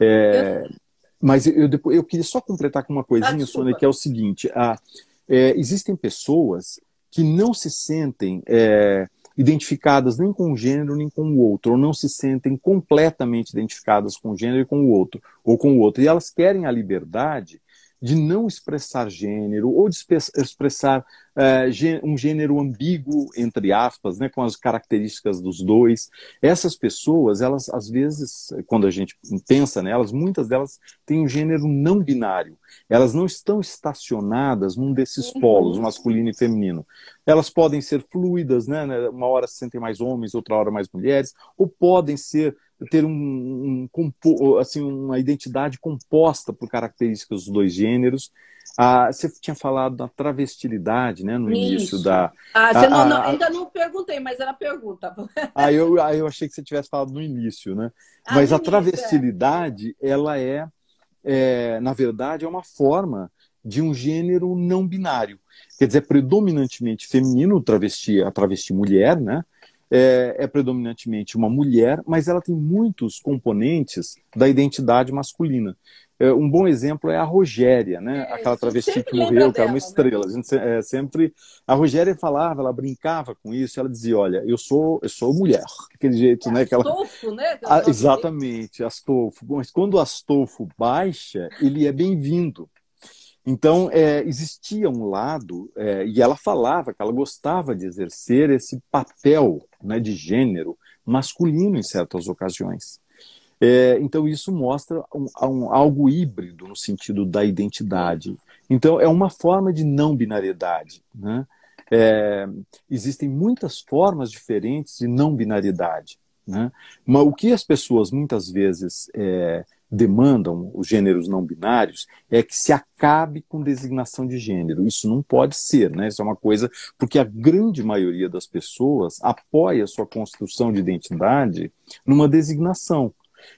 É, mas eu, eu, eu, queria só completar com uma coisinha, ah, Sônia, que é o seguinte: a, é, existem pessoas que não se sentem é, identificadas nem com um gênero nem com o outro, ou não se sentem completamente identificadas com o gênero e com o outro, ou com o outro. E elas querem a liberdade de não expressar gênero ou de expressar uh, um gênero ambíguo, entre aspas, né, com as características dos dois. Essas pessoas, elas às vezes, quando a gente pensa nelas, muitas delas têm um gênero não binário. Elas não estão estacionadas num desses uhum. polos, masculino e feminino. Elas podem ser fluidas, né? né uma hora se sentem mais homens, outra hora mais mulheres, ou podem ser ter um, um, assim, uma identidade composta por características dos dois gêneros. Ah, você tinha falado da travestilidade, né, no Isso. início da. Ah, você a, não, não, ainda não perguntei, mas era pergunta. Ah, eu, ah, eu achei que você tivesse falado no início, né? Ah, mas a é. travestilidade, é. ela é, é, na verdade, é uma forma de um gênero não binário. Quer dizer, predominantemente feminino, travesti, a travesti mulher, né? É, é, predominantemente uma mulher, mas ela tem muitos componentes da identidade masculina. É, um bom exemplo é a Rogéria, né? É, Aquela travesti que morreu, que era uma né? estrela. Né? A gente é, sempre a Rogéria falava, ela brincava com isso. Ela dizia: "Olha, eu sou, eu sou mulher". Aquele jeito, é né? Aquela... Astolfo, né? Ah, exatamente, Astolfo. Mas quando o Astolfo baixa, ele é bem-vindo. Então, é, existia um lado, é, e ela falava que ela gostava de exercer esse papel né, de gênero masculino em certas ocasiões. É, então, isso mostra um, um, algo híbrido no sentido da identidade. Então, é uma forma de não binariedade. Né? É, existem muitas formas diferentes de não binariedade. Né? Mas o que as pessoas muitas vezes é, demandam, os gêneros não binários, é que se acabe com designação de gênero. Isso não pode ser, né? Isso é uma coisa, porque a grande maioria das pessoas apoia sua construção de identidade numa designação.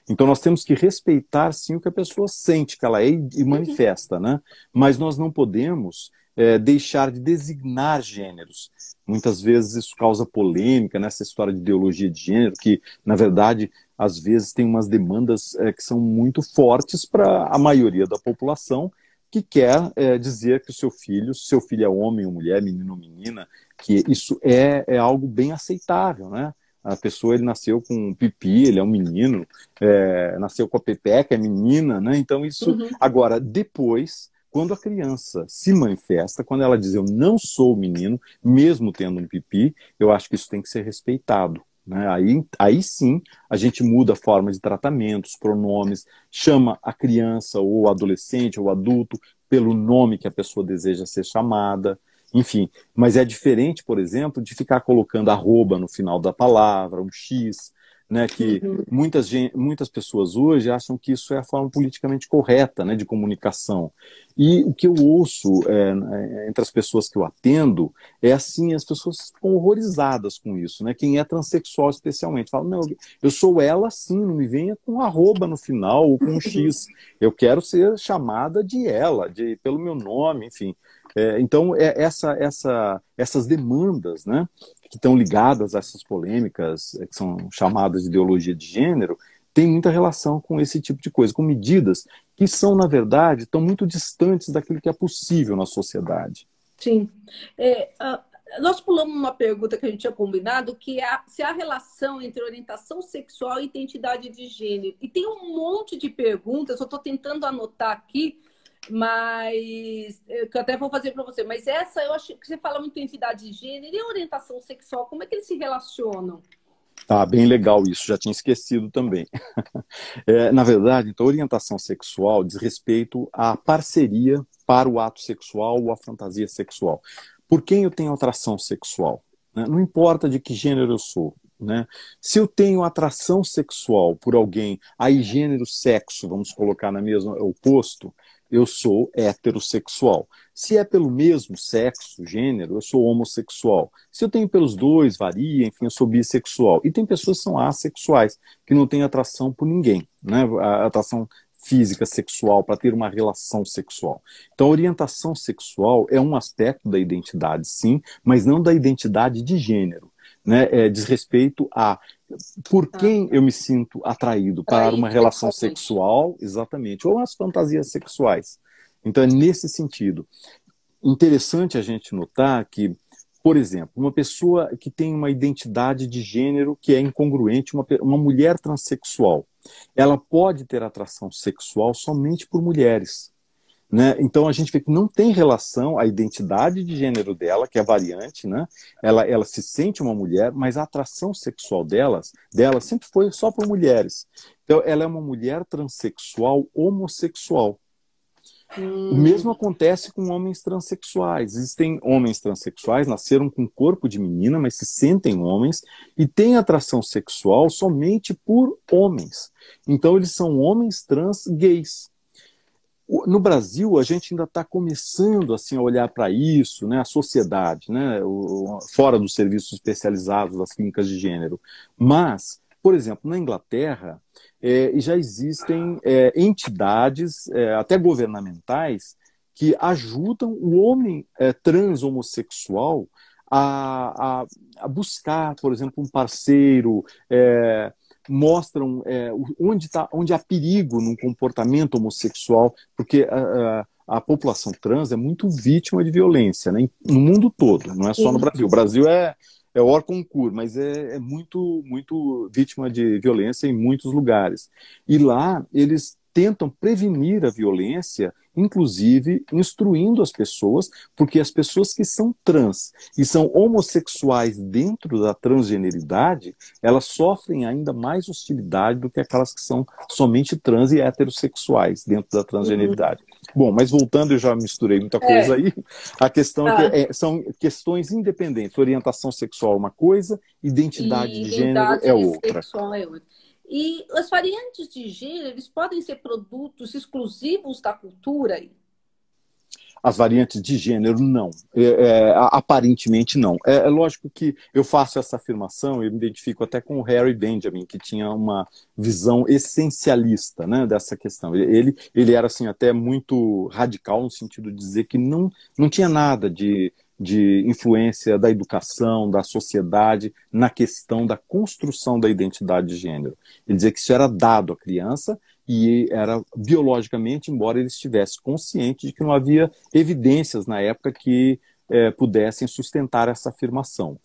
Então nós temos que respeitar sim o que a pessoa sente que ela é e manifesta, né? Mas nós não podemos é, deixar de designar gêneros. Muitas vezes isso causa polêmica nessa história de ideologia de gênero, que na verdade às vezes tem umas demandas é, que são muito fortes para a maioria da população que quer é, dizer que o seu filho, se seu filho é homem ou mulher, menino ou menina, que isso é, é algo bem aceitável, né? A pessoa ele nasceu com um pipi, ele é um menino, é, nasceu com a pepeca, é menina, né? Então isso. Uhum. Agora, depois, quando a criança se manifesta, quando ela diz eu não sou menino, mesmo tendo um pipi, eu acho que isso tem que ser respeitado. Né? Aí, aí sim a gente muda a forma de tratamento, os pronomes, chama a criança ou o adolescente ou o adulto pelo nome que a pessoa deseja ser chamada enfim. Mas é diferente, por exemplo, de ficar colocando arroba no final da palavra, um X, né, que muitas, muitas pessoas hoje acham que isso é a forma politicamente correta né, de comunicação. E o que eu ouço é, é, entre as pessoas que eu atendo é assim, as pessoas ficam horrorizadas com isso, né? Quem é transexual especialmente, fala, não, eu sou ela sim, não me venha com arroba no final ou com um X. Eu quero ser chamada de ela, de, pelo meu nome, enfim. É, então, é essa, essa, essas demandas né, que estão ligadas a essas polêmicas, é, que são chamadas de ideologia de gênero, tem muita relação com esse tipo de coisa, com medidas que são, na verdade, estão muito distantes daquilo que é possível na sociedade. Sim. É, nós pulamos uma pergunta que a gente tinha combinado, que é se há relação entre orientação sexual e identidade de gênero. E tem um monte de perguntas, eu estou tentando anotar aqui, mas que eu até vou fazer para você. Mas essa eu acho que você fala muito em identidade de gênero e orientação sexual, como é que eles se relacionam? Tá, bem legal isso, já tinha esquecido também. É, na verdade, então, orientação sexual diz respeito à parceria para o ato sexual ou a fantasia sexual. Por quem eu tenho atração sexual? Né? Não importa de que gênero eu sou. Né? Se eu tenho atração sexual por alguém, aí gênero, sexo, vamos colocar na mesma oposto, eu sou heterossexual. Se é pelo mesmo sexo, gênero, eu sou homossexual. Se eu tenho pelos dois, varia, enfim, eu sou bissexual. E tem pessoas que são assexuais, que não têm atração por ninguém, né? Atração física sexual para ter uma relação sexual. Então, orientação sexual é um aspecto da identidade, sim, mas não da identidade de gênero. Né? É, diz respeito a por tá. quem eu me sinto atraído para uma relação sexual, exatamente, ou as fantasias sexuais. Então é nesse sentido. Interessante a gente notar que, por exemplo, uma pessoa que tem uma identidade de gênero que é incongruente, uma, uma mulher transexual, ela pode ter atração sexual somente por mulheres. Né? Então a gente vê que não tem relação a identidade de gênero dela, que é variante, né? ela, ela se sente uma mulher, mas a atração sexual delas, dela sempre foi só por mulheres. Então ela é uma mulher transexual homossexual. Hum. O mesmo acontece com homens transexuais. Existem homens transexuais, nasceram com corpo de menina, mas se sentem homens e têm atração sexual somente por homens. Então eles são homens trans gays No Brasil, a gente ainda está começando assim, a olhar para isso, né? a sociedade, né? O, fora dos serviços especializados das clínicas de gênero. Mas, por exemplo, na Inglaterra, é, já existem é, entidades, é, até governamentais, que ajudam o homem é, trans homossexual a, a, a, buscar, por exemplo, um parceiro, é, mostram é, onde, tá, onde há perigo num comportamento homossexual, porque a, a, a, população trans é muito vítima de violência, né? no mundo todo, não é só no Brasil. O Brasil é, é o concurso, mas é, é, muito, muito vítima de violência em muitos lugares. E lá eles tentam prevenir a violência inclusive instruindo as pessoas, porque as pessoas que são trans e são homossexuais dentro da transgeneridade, elas sofrem ainda mais hostilidade do que aquelas que são somente trans e heterossexuais dentro da transgeneridade. Uhum. Bom, mas voltando, eu já misturei muita coisa é. aí. A questão ah. é que é, são questões independentes. Orientação sexual é uma coisa, identidade e de gênero é outra. Sexual é outra. E as variantes de gênero, eles podem ser produtos exclusivos da cultura? As variantes de gênero, não. É, é, aparentemente, não. É, é, lógico que eu faço essa afirmação, eu me identifico até com o Harry Benjamin, que tinha uma visão essencialista né, dessa questão. Ele, ele era assim, até muito radical no sentido de dizer que não, não tinha nada de de influência da educação, da sociedade, na questão da construção da identidade de gênero. Ele dizia que isso era dado à criança e era biologicamente, embora ele estivesse consciente de que não havia evidências na época que é, pudessem sustentar essa afirmação.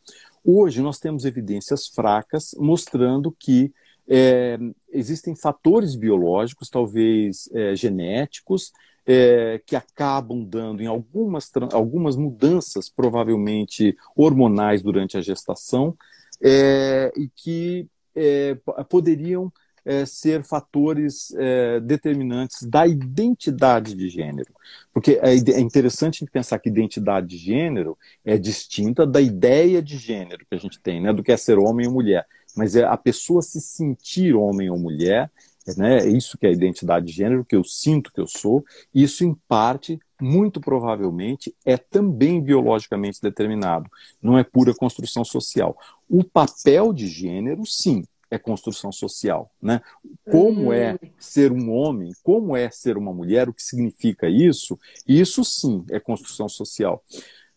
Hoje nós temos evidências fracas mostrando que é, existem fatores biológicos, talvez é, genéticos, é, que acabam dando em algumas, algumas mudanças, provavelmente hormonais, durante a gestação, é, e que é, poderiam é, ser fatores é, determinantes da identidade de gênero. Porque é, é interessante pensar que identidade de gênero é distinta da ideia de gênero que a gente tem, né, do que é ser homem ou mulher. Mas é a pessoa se sentir homem ou mulher né? É isso que é a identidade de gênero, que eu sinto que eu sou. Isso, em parte, muito provavelmente, é também biologicamente determinado. Não é pura construção social. O papel de gênero, sim, é construção social, né? Como é hum. ser um homem, como é ser uma mulher, o que significa isso? Isso sim é construção social.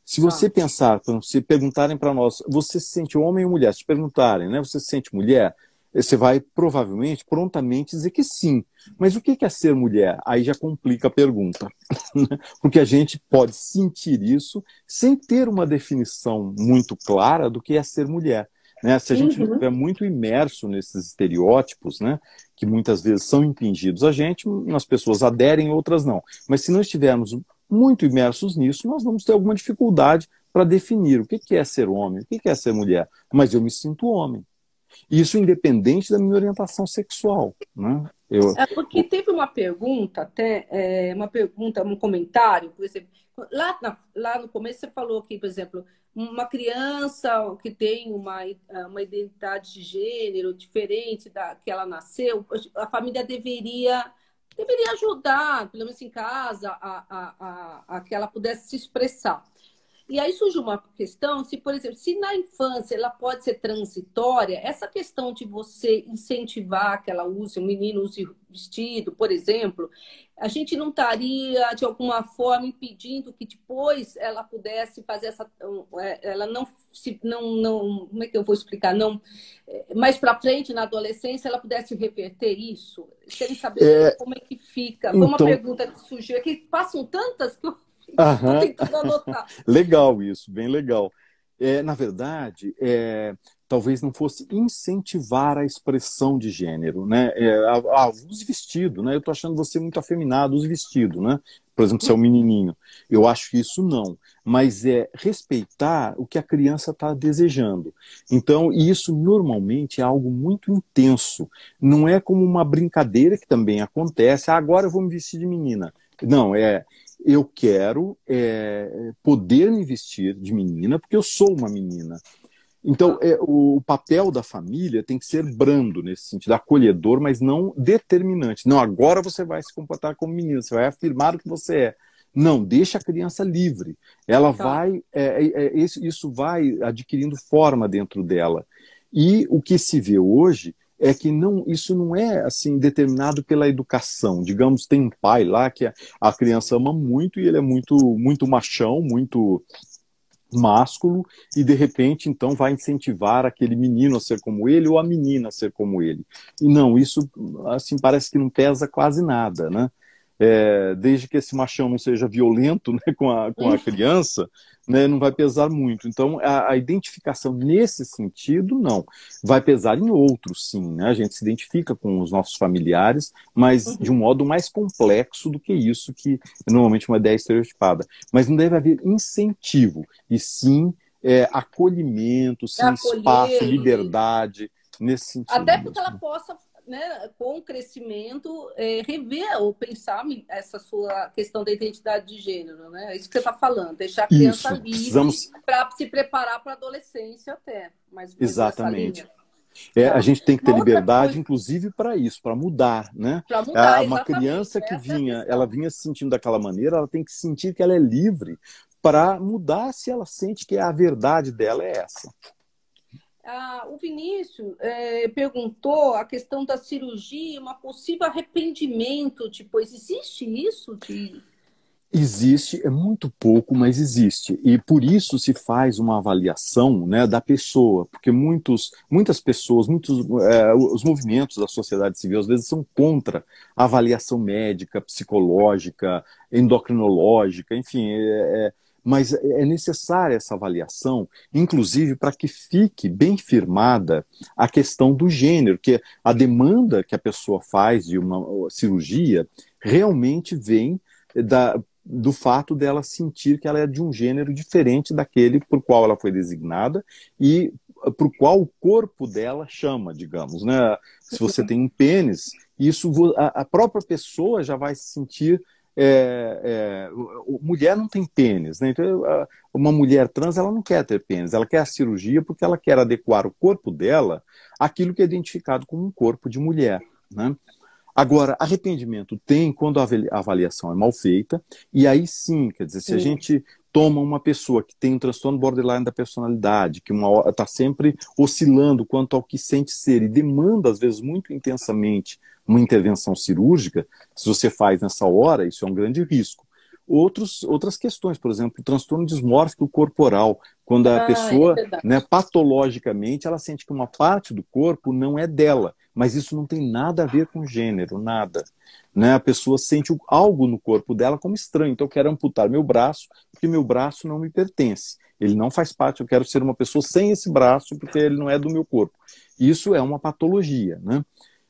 Se você ah. pensar, se perguntarem para nós, você se sente homem ou mulher? Se perguntarem, né? Você se sente mulher? Você vai provavelmente, prontamente dizer que sim. Mas o que é ser mulher? Aí já complica a pergunta. Né? Porque a gente pode sentir isso sem ter uma definição muito clara do que é ser mulher. Né? Se a gente uhum. estiver muito imerso nesses estereótipos, né, que muitas vezes são impingidos a gente, as pessoas aderem, outras não. Mas se não estivermos muito imersos nisso, nós vamos ter alguma dificuldade para definir o que é ser homem, o que é ser mulher. Mas eu me sinto homem. Isso independente da minha orientação sexual. Né? Eu... É porque teve uma pergunta, até é, uma pergunta, um comentário, por exemplo, lá, na, lá no começo você falou que, por exemplo, uma criança que tem uma, uma identidade de gênero diferente da que ela nasceu, a família deveria deveria ajudar, pelo menos em casa, a, a, a, a que ela pudesse se expressar. E aí surge uma questão, se, por exemplo, se na infância ela pode ser transitória, essa questão de você incentivar que ela use, o menino use vestido, por exemplo, a gente não estaria, de alguma forma, impedindo que depois ela pudesse fazer essa. É, ela não se. Não, não, como é que eu vou explicar? Não, é, mais para frente, na adolescência, ela pudesse reverter isso? Querem saber é... como é que fica? Foi uma então pergunta que surgiu. É que passam tantas que eu Legal isso, bem legal. É, na verdade, é, talvez não fosse incentivar a expressão de gênero, né? É, ah, use vestido, né? Eu tô achando você muito afeminado, use vestido, né? Por exemplo, se é um menininho. Eu acho que isso não. Mas é respeitar o que a criança está desejando. Então, isso normalmente é algo muito intenso. Não é como uma brincadeira que também acontece. Ah, agora eu vou me vestir de menina. Não, é eu quero é, poder me vestir de menina porque eu sou uma menina. Então, é, o papel da família tem que ser brando nesse sentido, acolhedor, mas não determinante. Não, agora você vai se comportar como menino, você vai afirmar o que você é. Não, deixa a criança livre. Ela tá. vai, é, é, é isso, isso vai adquirindo forma dentro dela. E o que se vê hoje é que não, isso não é assim determinado pela educação. Digamos, tem um pai lá que a criança ama muito e ele é muito muito machão, muito másculo e de repente então vai incentivar aquele menino a ser como ele ou a menina a ser como ele. E não, isso assim parece que não pesa quase nada, né? É, desde que esse machão não seja violento né, com, a, com a criança, né, não vai pesar muito. Então, a, a, identificação nesse sentido, não. Vai pesar em outros, sim. Né? A gente se identifica com os nossos familiares, mas uhum. de um modo mais complexo do que isso, que é normalmente uma ideia estereotipada. Mas não deve haver incentivo, e sim é, acolhimento, sim, espaço, liberdade, nesse sentido. Até porque ela possa né, com o crescimento, é, rever ou pensar essa sua questão da identidade de gênero, né? É isso que você está falando, deixar a criança isso. livre Precisamos... para se preparar para a adolescência até. Mas Exatamente. É, a gente tem que ter liberdade, coisa... inclusive, para isso, para mudar, né? Pra mudar, uma criança que vinha, ela vinha se sentindo daquela maneira, ela tem que sentir que ela é livre para mudar se ela sente que a verdade dela é essa. Ah, o Vinícius é, perguntou a questão da cirurgia, uma possível arrependimento depois. Existe isso? De... Existe, é muito pouco, mas existe. E por isso se faz uma avaliação né, da pessoa, porque muitos, muitas pessoas, muitos é, os movimentos da sociedade civil às vezes são contra a avaliação médica, psicológica, endocrinológica, enfim. É, é mas é necessária essa avaliação, inclusive para que fique bem firmada a questão do gênero, que a demanda que a pessoa faz de uma cirurgia realmente vem da, do fato dela sentir que ela é de um gênero diferente daquele por qual ela foi designada e para o qual o corpo dela chama, digamos, né? Se você tem um pênis, isso a, a própria pessoa já vai se sentir é, é, mulher não tem pênis, né? Então, uma mulher trans ela não quer ter pênis, ela quer a cirurgia porque ela quer adequar o corpo dela àquilo que é identificado como um corpo de mulher, né? Agora, arrependimento tem quando a avaliação é mal feita, e aí sim, quer dizer, se sim. a gente toma uma pessoa que tem um transtorno borderline da personalidade, que está sempre oscilando quanto ao que sente ser e demanda, às vezes, muito intensamente uma intervenção cirúrgica, se você faz nessa hora, isso é um grande risco. Outros, outras questões, por exemplo, o transtorno dismórfico corporal, quando a ah, pessoa, é né, patologicamente, ela sente que uma parte do corpo não é dela, mas isso não tem nada a ver com gênero, nada. Né? A pessoa sente algo no corpo dela como estranho, então eu quero amputar meu braço, porque meu braço não me pertence. Ele não faz parte, eu quero ser uma pessoa sem esse braço, porque ele não é do meu corpo. Isso é uma patologia, né?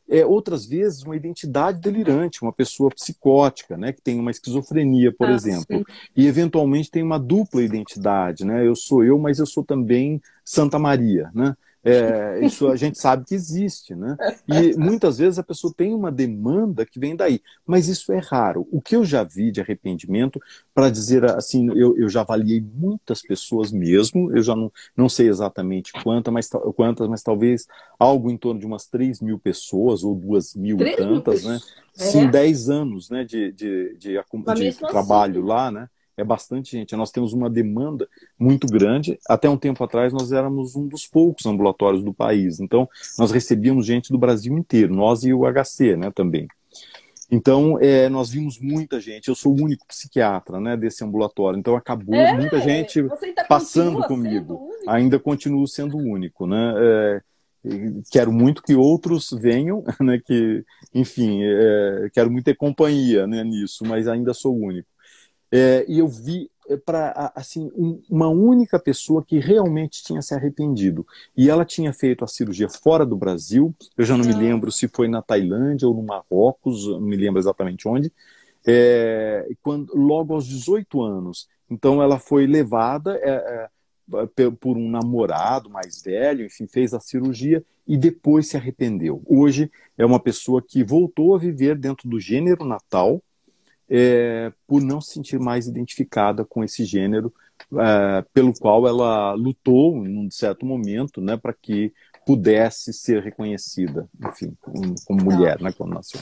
É, outras vezes uma identidade delirante, uma pessoa psicótica, né, que tem uma esquizofrenia, por ah, exemplo, sim. e eventualmente tem uma dupla identidade, né, eu sou eu, mas eu sou também Santa Maria, né, é, isso a gente sabe que existe, né? E muitas vezes a pessoa tem uma demanda que vem daí, mas isso é raro. O que eu já vi de arrependimento, para dizer assim, eu, eu já avaliei muitas pessoas mesmo, eu já não, não sei exatamente quantas, mas, quantas, mas talvez algo em torno de umas 3 mil pessoas ou 2 mil e tantas, né? É. Sim, 10 anos né, de, de, de, de, de trabalho assim. lá, né? É bastante gente. Nós temos uma demanda muito grande. Até um tempo atrás, nós éramos um dos poucos ambulatórios do país. Então, nós recebíamos gente do Brasil inteiro, nós e o HC né, também. Então, é, nós vimos muita gente. Eu sou o único psiquiatra né, desse ambulatório. Então, acabou é, muita gente passando comigo. Ainda continuo sendo o único. Né? É, quero muito que outros venham, né, que, enfim, é, quero muito ter companhia né, nisso, mas ainda sou o único. É, e eu vi é, para assim um, uma única pessoa que realmente tinha se arrependido. E ela tinha feito a cirurgia fora do Brasil. Eu já não me lembro se foi na Tailândia ou no Marrocos não me lembro exatamente onde. É, quando logo aos 18 anos. Então ela foi levada é, é, por um namorado mais velho enfim fez a cirurgia e depois se arrependeu. Hoje é uma pessoa que voltou a viver dentro do gênero natal é, por não se sentir mais identificada com esse gênero é, pelo qual ela lutou em um certo momento, né, para que pudesse ser reconhecida, enfim, como, como mulher, né, quando nasceu.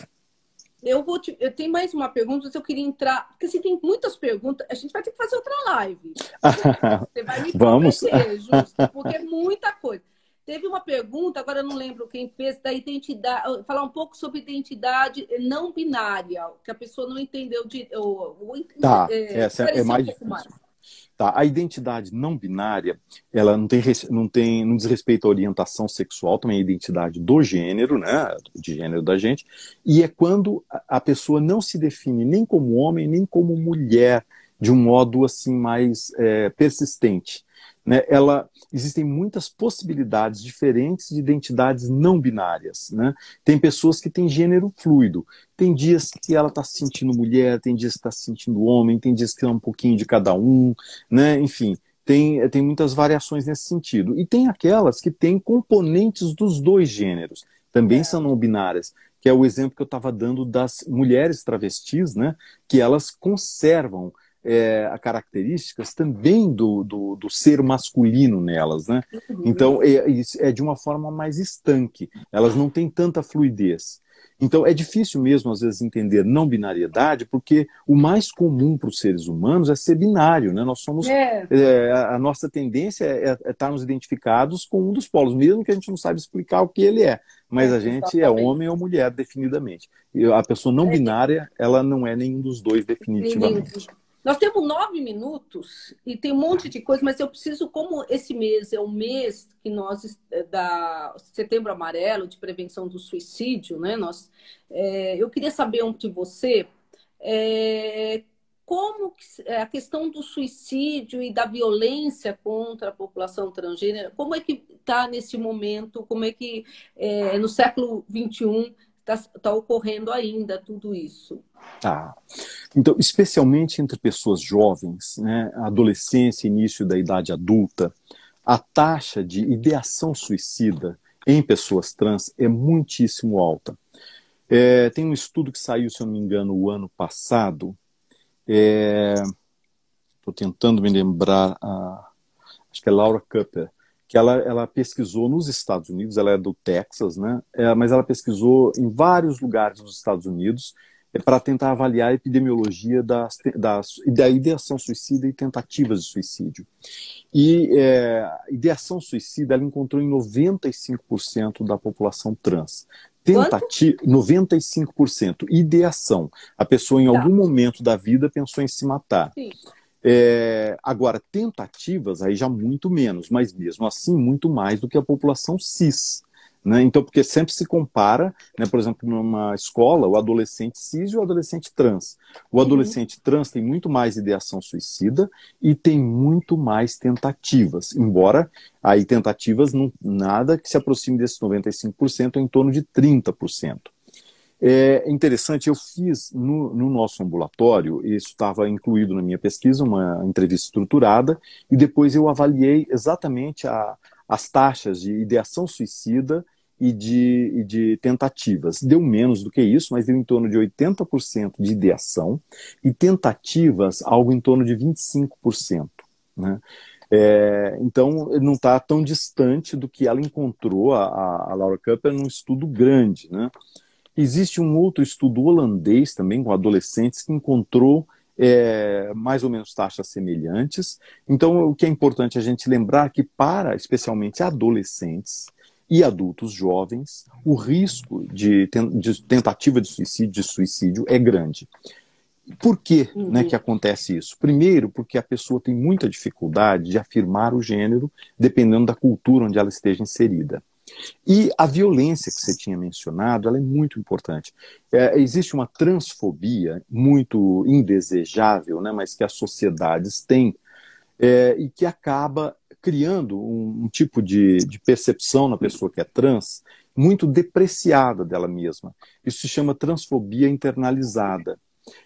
Eu vou te, eu tenho mais uma pergunta, mas eu queria entrar, porque se tem muitas perguntas, a gente vai ter que fazer outra live. Você vai me Vamos. justo, porque é muita coisa. Teve uma pergunta, agora eu não lembro quem fez, da identidade, falar um pouco sobre identidade não binária, que a pessoa não entendeu de. Ou, ou, tá, é, essa é mais um mais. Tá, a identidade não binária, ela não tem, não tem, não diz respeito à orientação sexual, também é a identidade do gênero, né, de gênero da gente, e é quando a pessoa não se define nem como homem, nem como mulher, de um modo assim mais é, persistente né, ela existem muitas possibilidades diferentes de identidades não binárias. Né? Tem pessoas que têm gênero fluido. Tem dias que ela está se sentindo mulher, tem dias que está se sentindo homem, tem dias que é um pouquinho de cada um, né? Enfim, tem, tem muitas variações nesse sentido. E tem aquelas que têm componentes dos dois gêneros, também é. são não binárias, que é o exemplo que eu estava dando das mulheres travestis, né? Que elas conservam é, características também do, do, do, ser masculino nelas, né? Uhum. Então é, é de uma forma mais estanque, elas não têm tanta fluidez. Então é difícil mesmo às vezes entender não binariedade, porque o mais comum para os seres humanos é ser binário, né? Nós somos é. É, a nossa tendência é, é, estarmos identificados com um dos polos, mesmo que a gente não saiba explicar o que ele é, mas a gente é homem ou mulher definidamente. E a pessoa não é. binária, ela não é nenhum dos dois definitivamente. Nós temos nove minutos e tem um monte de coisa, mas eu preciso, como esse mês é o mês que nós eh, da Setembro Amarelo de prevenção do suicídio, né? Nós, é, eu queria saber de você é, como a questão do suicídio e da violência contra a população transgênera, como é que está nesse momento, como é que é, no século 21 está tá ocorrendo ainda tudo isso. Tá. Então, especialmente entre pessoas jovens, né, adolescência, início da idade adulta, a taxa de ideação suicida em pessoas trans é muitíssimo alta. É, tem um estudo que saiu, se eu não me engano, o ano passado. Estou é, tentando me lembrar, a, acho que é Laura Kupper, que ela, ela pesquisou nos Estados Unidos, ela é do Texas, né? É, mas ela pesquisou em vários lugares dos Estados Unidos é, para tentar avaliar a epidemiologia das, das, da ideação suicida e tentativas de suicídio. E é, ideação suicida ela encontrou em 95% da população trans. Tentativa, 95%. Ideação. A pessoa, em tá. algum momento da vida, pensou em se matar. Sim. É, agora, tentativas, aí já muito menos, mas mesmo assim, muito mais do que a população cis. Né? Então, porque sempre se compara, né, por exemplo, numa escola, o adolescente cis e o adolescente trans. O uhum. adolescente uhum. trans tem muito mais ideação suicida e tem muito mais tentativas, embora aí tentativas não, nada que se aproxime desses 95%, em torno de 30%. É interessante, eu fiz no, no nosso ambulatório, isso estava incluído na minha pesquisa, uma entrevista estruturada, e depois eu avaliei exatamente a, as taxas de ideação suicida e de, e de tentativas. Deu menos do que isso, mas deu em torno de 80% de ideação e tentativas algo em torno de 25%. Né? É, então, não está tão distante do que ela encontrou, a, a Laura Kupper, num estudo grande. Né? Existe um outro estudo holandês também, com adolescentes, que encontrou é, mais ou menos taxas semelhantes. Então, o que é importante a gente lembrar que, para especialmente adolescentes e adultos jovens, o risco de, de tentativa de suicídio, de suicídio é grande. Por que, uhum. né, que acontece isso? Primeiro, porque a pessoa tem muita dificuldade de afirmar o gênero, dependendo da cultura onde ela esteja inserida. E a violência que você tinha mencionado, ela é muito importante. É, existe uma transfobia muito indesejável, né, mas que as sociedades têm, é, e que acaba criando um, um tipo de, de, percepção na pessoa que é trans muito depreciada dela mesma. Isso se chama transfobia internalizada.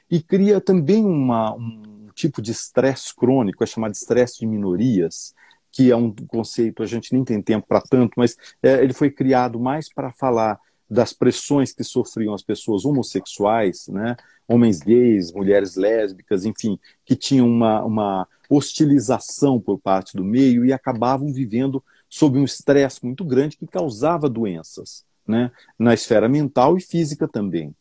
E cria também uma, um tipo de estresse crônico, é chamado de estresse de minorias, que é um conceito, a gente nem tem tempo para tanto, mas é, ele foi criado mais para falar das pressões que sofriam as pessoas homossexuais, né? homens gays, mulheres lésbicas, enfim, que tinham uma, uma hostilização por parte do meio e acabavam vivendo sob um estresse muito grande que causava doenças né? na esfera mental e física também.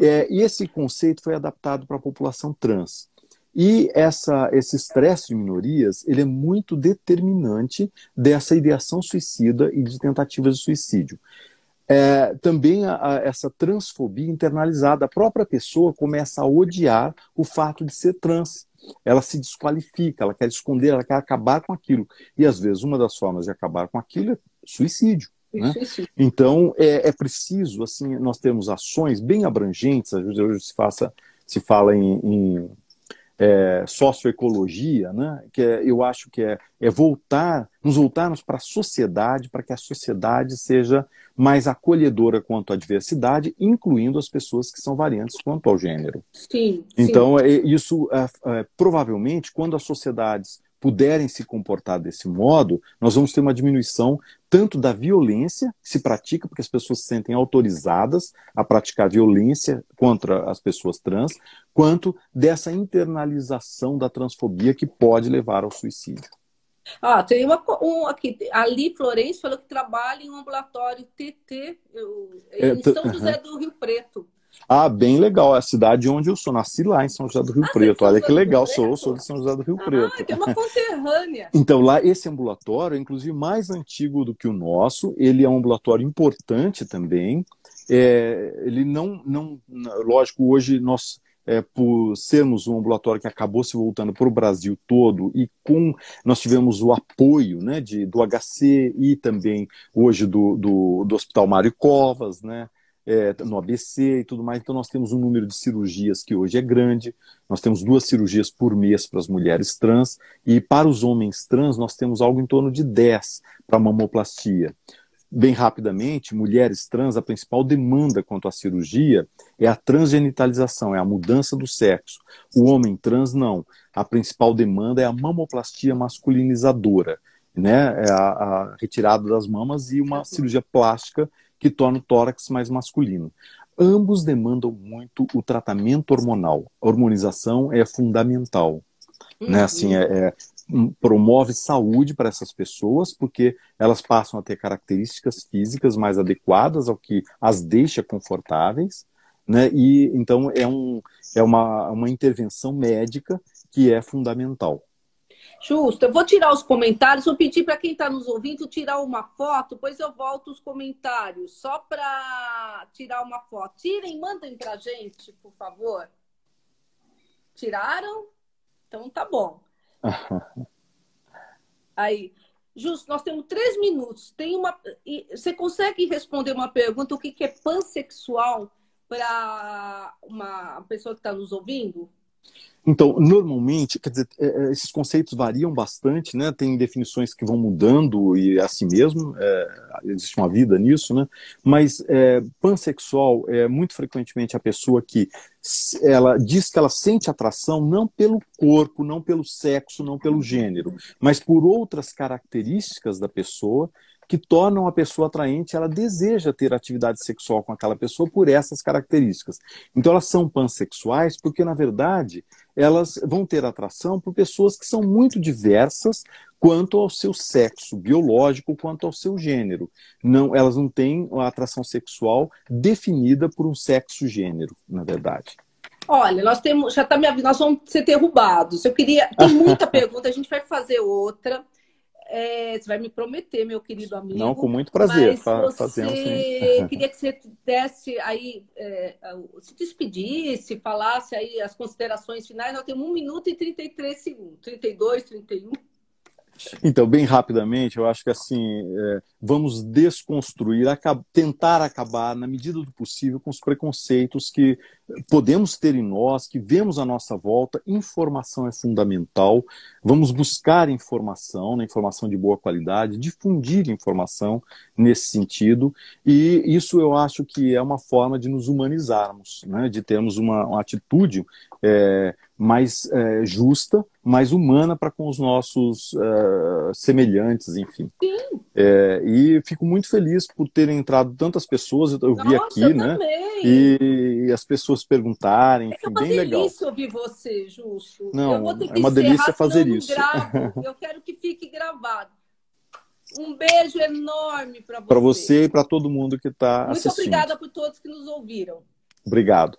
É, e esse conceito foi adaptado para a população trans. E essa, esse estresse de minorias ele é muito determinante dessa ideação suicida e de tentativas de suicídio. É, também a, a, essa transfobia internalizada, a própria pessoa começa a odiar o fato de ser trans. Ela se desqualifica, ela quer esconder, ela quer acabar com aquilo. E às vezes uma das formas de acabar com aquilo é suicídio. Né? Então é, é, preciso, assim, nós temos ações bem abrangentes. Hoje se, faça, se fala em, em é, socioecologia, né? que é, eu acho que é, é voltar, nos voltarmos para a sociedade, para que a sociedade seja mais acolhedora quanto à diversidade, incluindo as pessoas que são variantes quanto ao gênero. Sim. Então, sim. É, isso é, é, provavelmente, quando as sociedades puderem se comportar desse modo, nós vamos ter uma diminuição tanto da violência que se pratica, porque as pessoas se sentem autorizadas a praticar violência contra as pessoas trans, quanto dessa internalização da transfobia que pode levar ao suicídio. Ah, tem uma um, aqui, ali Florencio falou que trabalha em um ambulatório TT eu, em é, São José do Rio Preto. Ah, bem legal. É a cidade onde eu sou. Nasci lá em São José do Rio ah, Preto. Olha que legal. Sou, sou de São José do Rio ah, Preto. é uma conterrânea. Então, lá, esse ambulatório é inclusive mais antigo do que o nosso. Ele é um ambulatório importante também. É, ele não, não. Lógico, hoje nós. É, por sermos um ambulatório que acabou se voltando para o Brasil todo e com nós tivemos o apoio né, de, do HC e também hoje do, do, do Hospital Mário Covas, né, é, no ABC e tudo mais. Então, nós temos um número de cirurgias que hoje é grande. Nós temos duas cirurgias por mês para as mulheres trans. E para os homens trans, nós temos algo em torno de 10 para mamoplastia. Bem rapidamente, mulheres trans, a principal demanda quanto à cirurgia é a transgenitalização, é a mudança do sexo. O homem trans, não. A principal demanda é a mamoplastia masculinizadora, né? É a, a retirada das mamas e uma cirurgia plástica que torna o tórax mais masculino. Ambos demandam muito o tratamento hormonal. A hormonização é fundamental. Né? Uhum. Né? Assim, é, é, promove saúde para essas pessoas, porque elas passam a ter características físicas mais adequadas ao que as deixa confortáveis. Né? E então é, um, é uma, uma intervenção médica que é fundamental. Justo. Eu vou tirar os comentários, vou pedir para quem está nos ouvindo tirar uma foto, depois eu volto os comentários, só para tirar uma foto. Tirem, mandem para a gente, por favor. Tiraram? Então tá bom. Aí, Justo, nós temos três minutos. Tem uma. Você consegue responder uma pergunta? O que é pansexual para uma pessoa que está nos ouvindo? Então, normalmente, quer dizer, é, é, esses conceitos variam bastante, né? Tem definições que vão mudando e é assim mesmo, é, existe uma vida nisso, né? Mas é, pansexual é muito frequentemente a pessoa que ela diz que ela sente atração não pelo corpo, não pelo sexo, não pelo gênero, mas por outras características da pessoa que tornam a pessoa atraente, ela deseja ter atividade sexual com aquela pessoa por essas características. Então elas são pansexuais porque, na verdade, elas vão ter atração por pessoas que são muito diversas quanto ao seu sexo biológico, quanto ao seu gênero. Não, elas não têm a atração sexual definida por um sexo gênero, na verdade. Olha, nós temos, já está me avisando, nós vamos ser derrubados. Eu queria, tem muita pergunta, a gente vai fazer outra. É, você vai me prometer, meu querido amigo. Não, com muito prazer. Você... sim. queria que você desse aí, é, se despedisse, falasse aí as considerações finais. Nós temos 1 minuto e 33 segundos. 32, 31. Então, bem rapidamente, eu acho que assim, é, vamos desconstruir, tentar acabar, na medida do possível, com os preconceitos que podemos ter em nós, que vemos à nossa volta, informação é fundamental. Vamos buscar informação, né, informação de boa qualidade, difundir informação nesse sentido, e isso eu acho que é uma forma de nos humanizarmos, né, de termos uma, uma atitude é, mais é, justa, mais humana para com os nossos é, semelhantes, enfim. É, e fico muito feliz por terem entrado tantas pessoas, eu vi Nossa, aqui, eu né? E, e, as pessoas perguntarem, enfim, é uma bem legal. Delícia ouvir você, Justo. Não, é uma delícia fazer isso. Gravo, eu quero que fique gravado. Um beijo enorme para você. Para você e para todo mundo que está assistindo. Muito obrigada por todos que nos ouviram. Obrigado.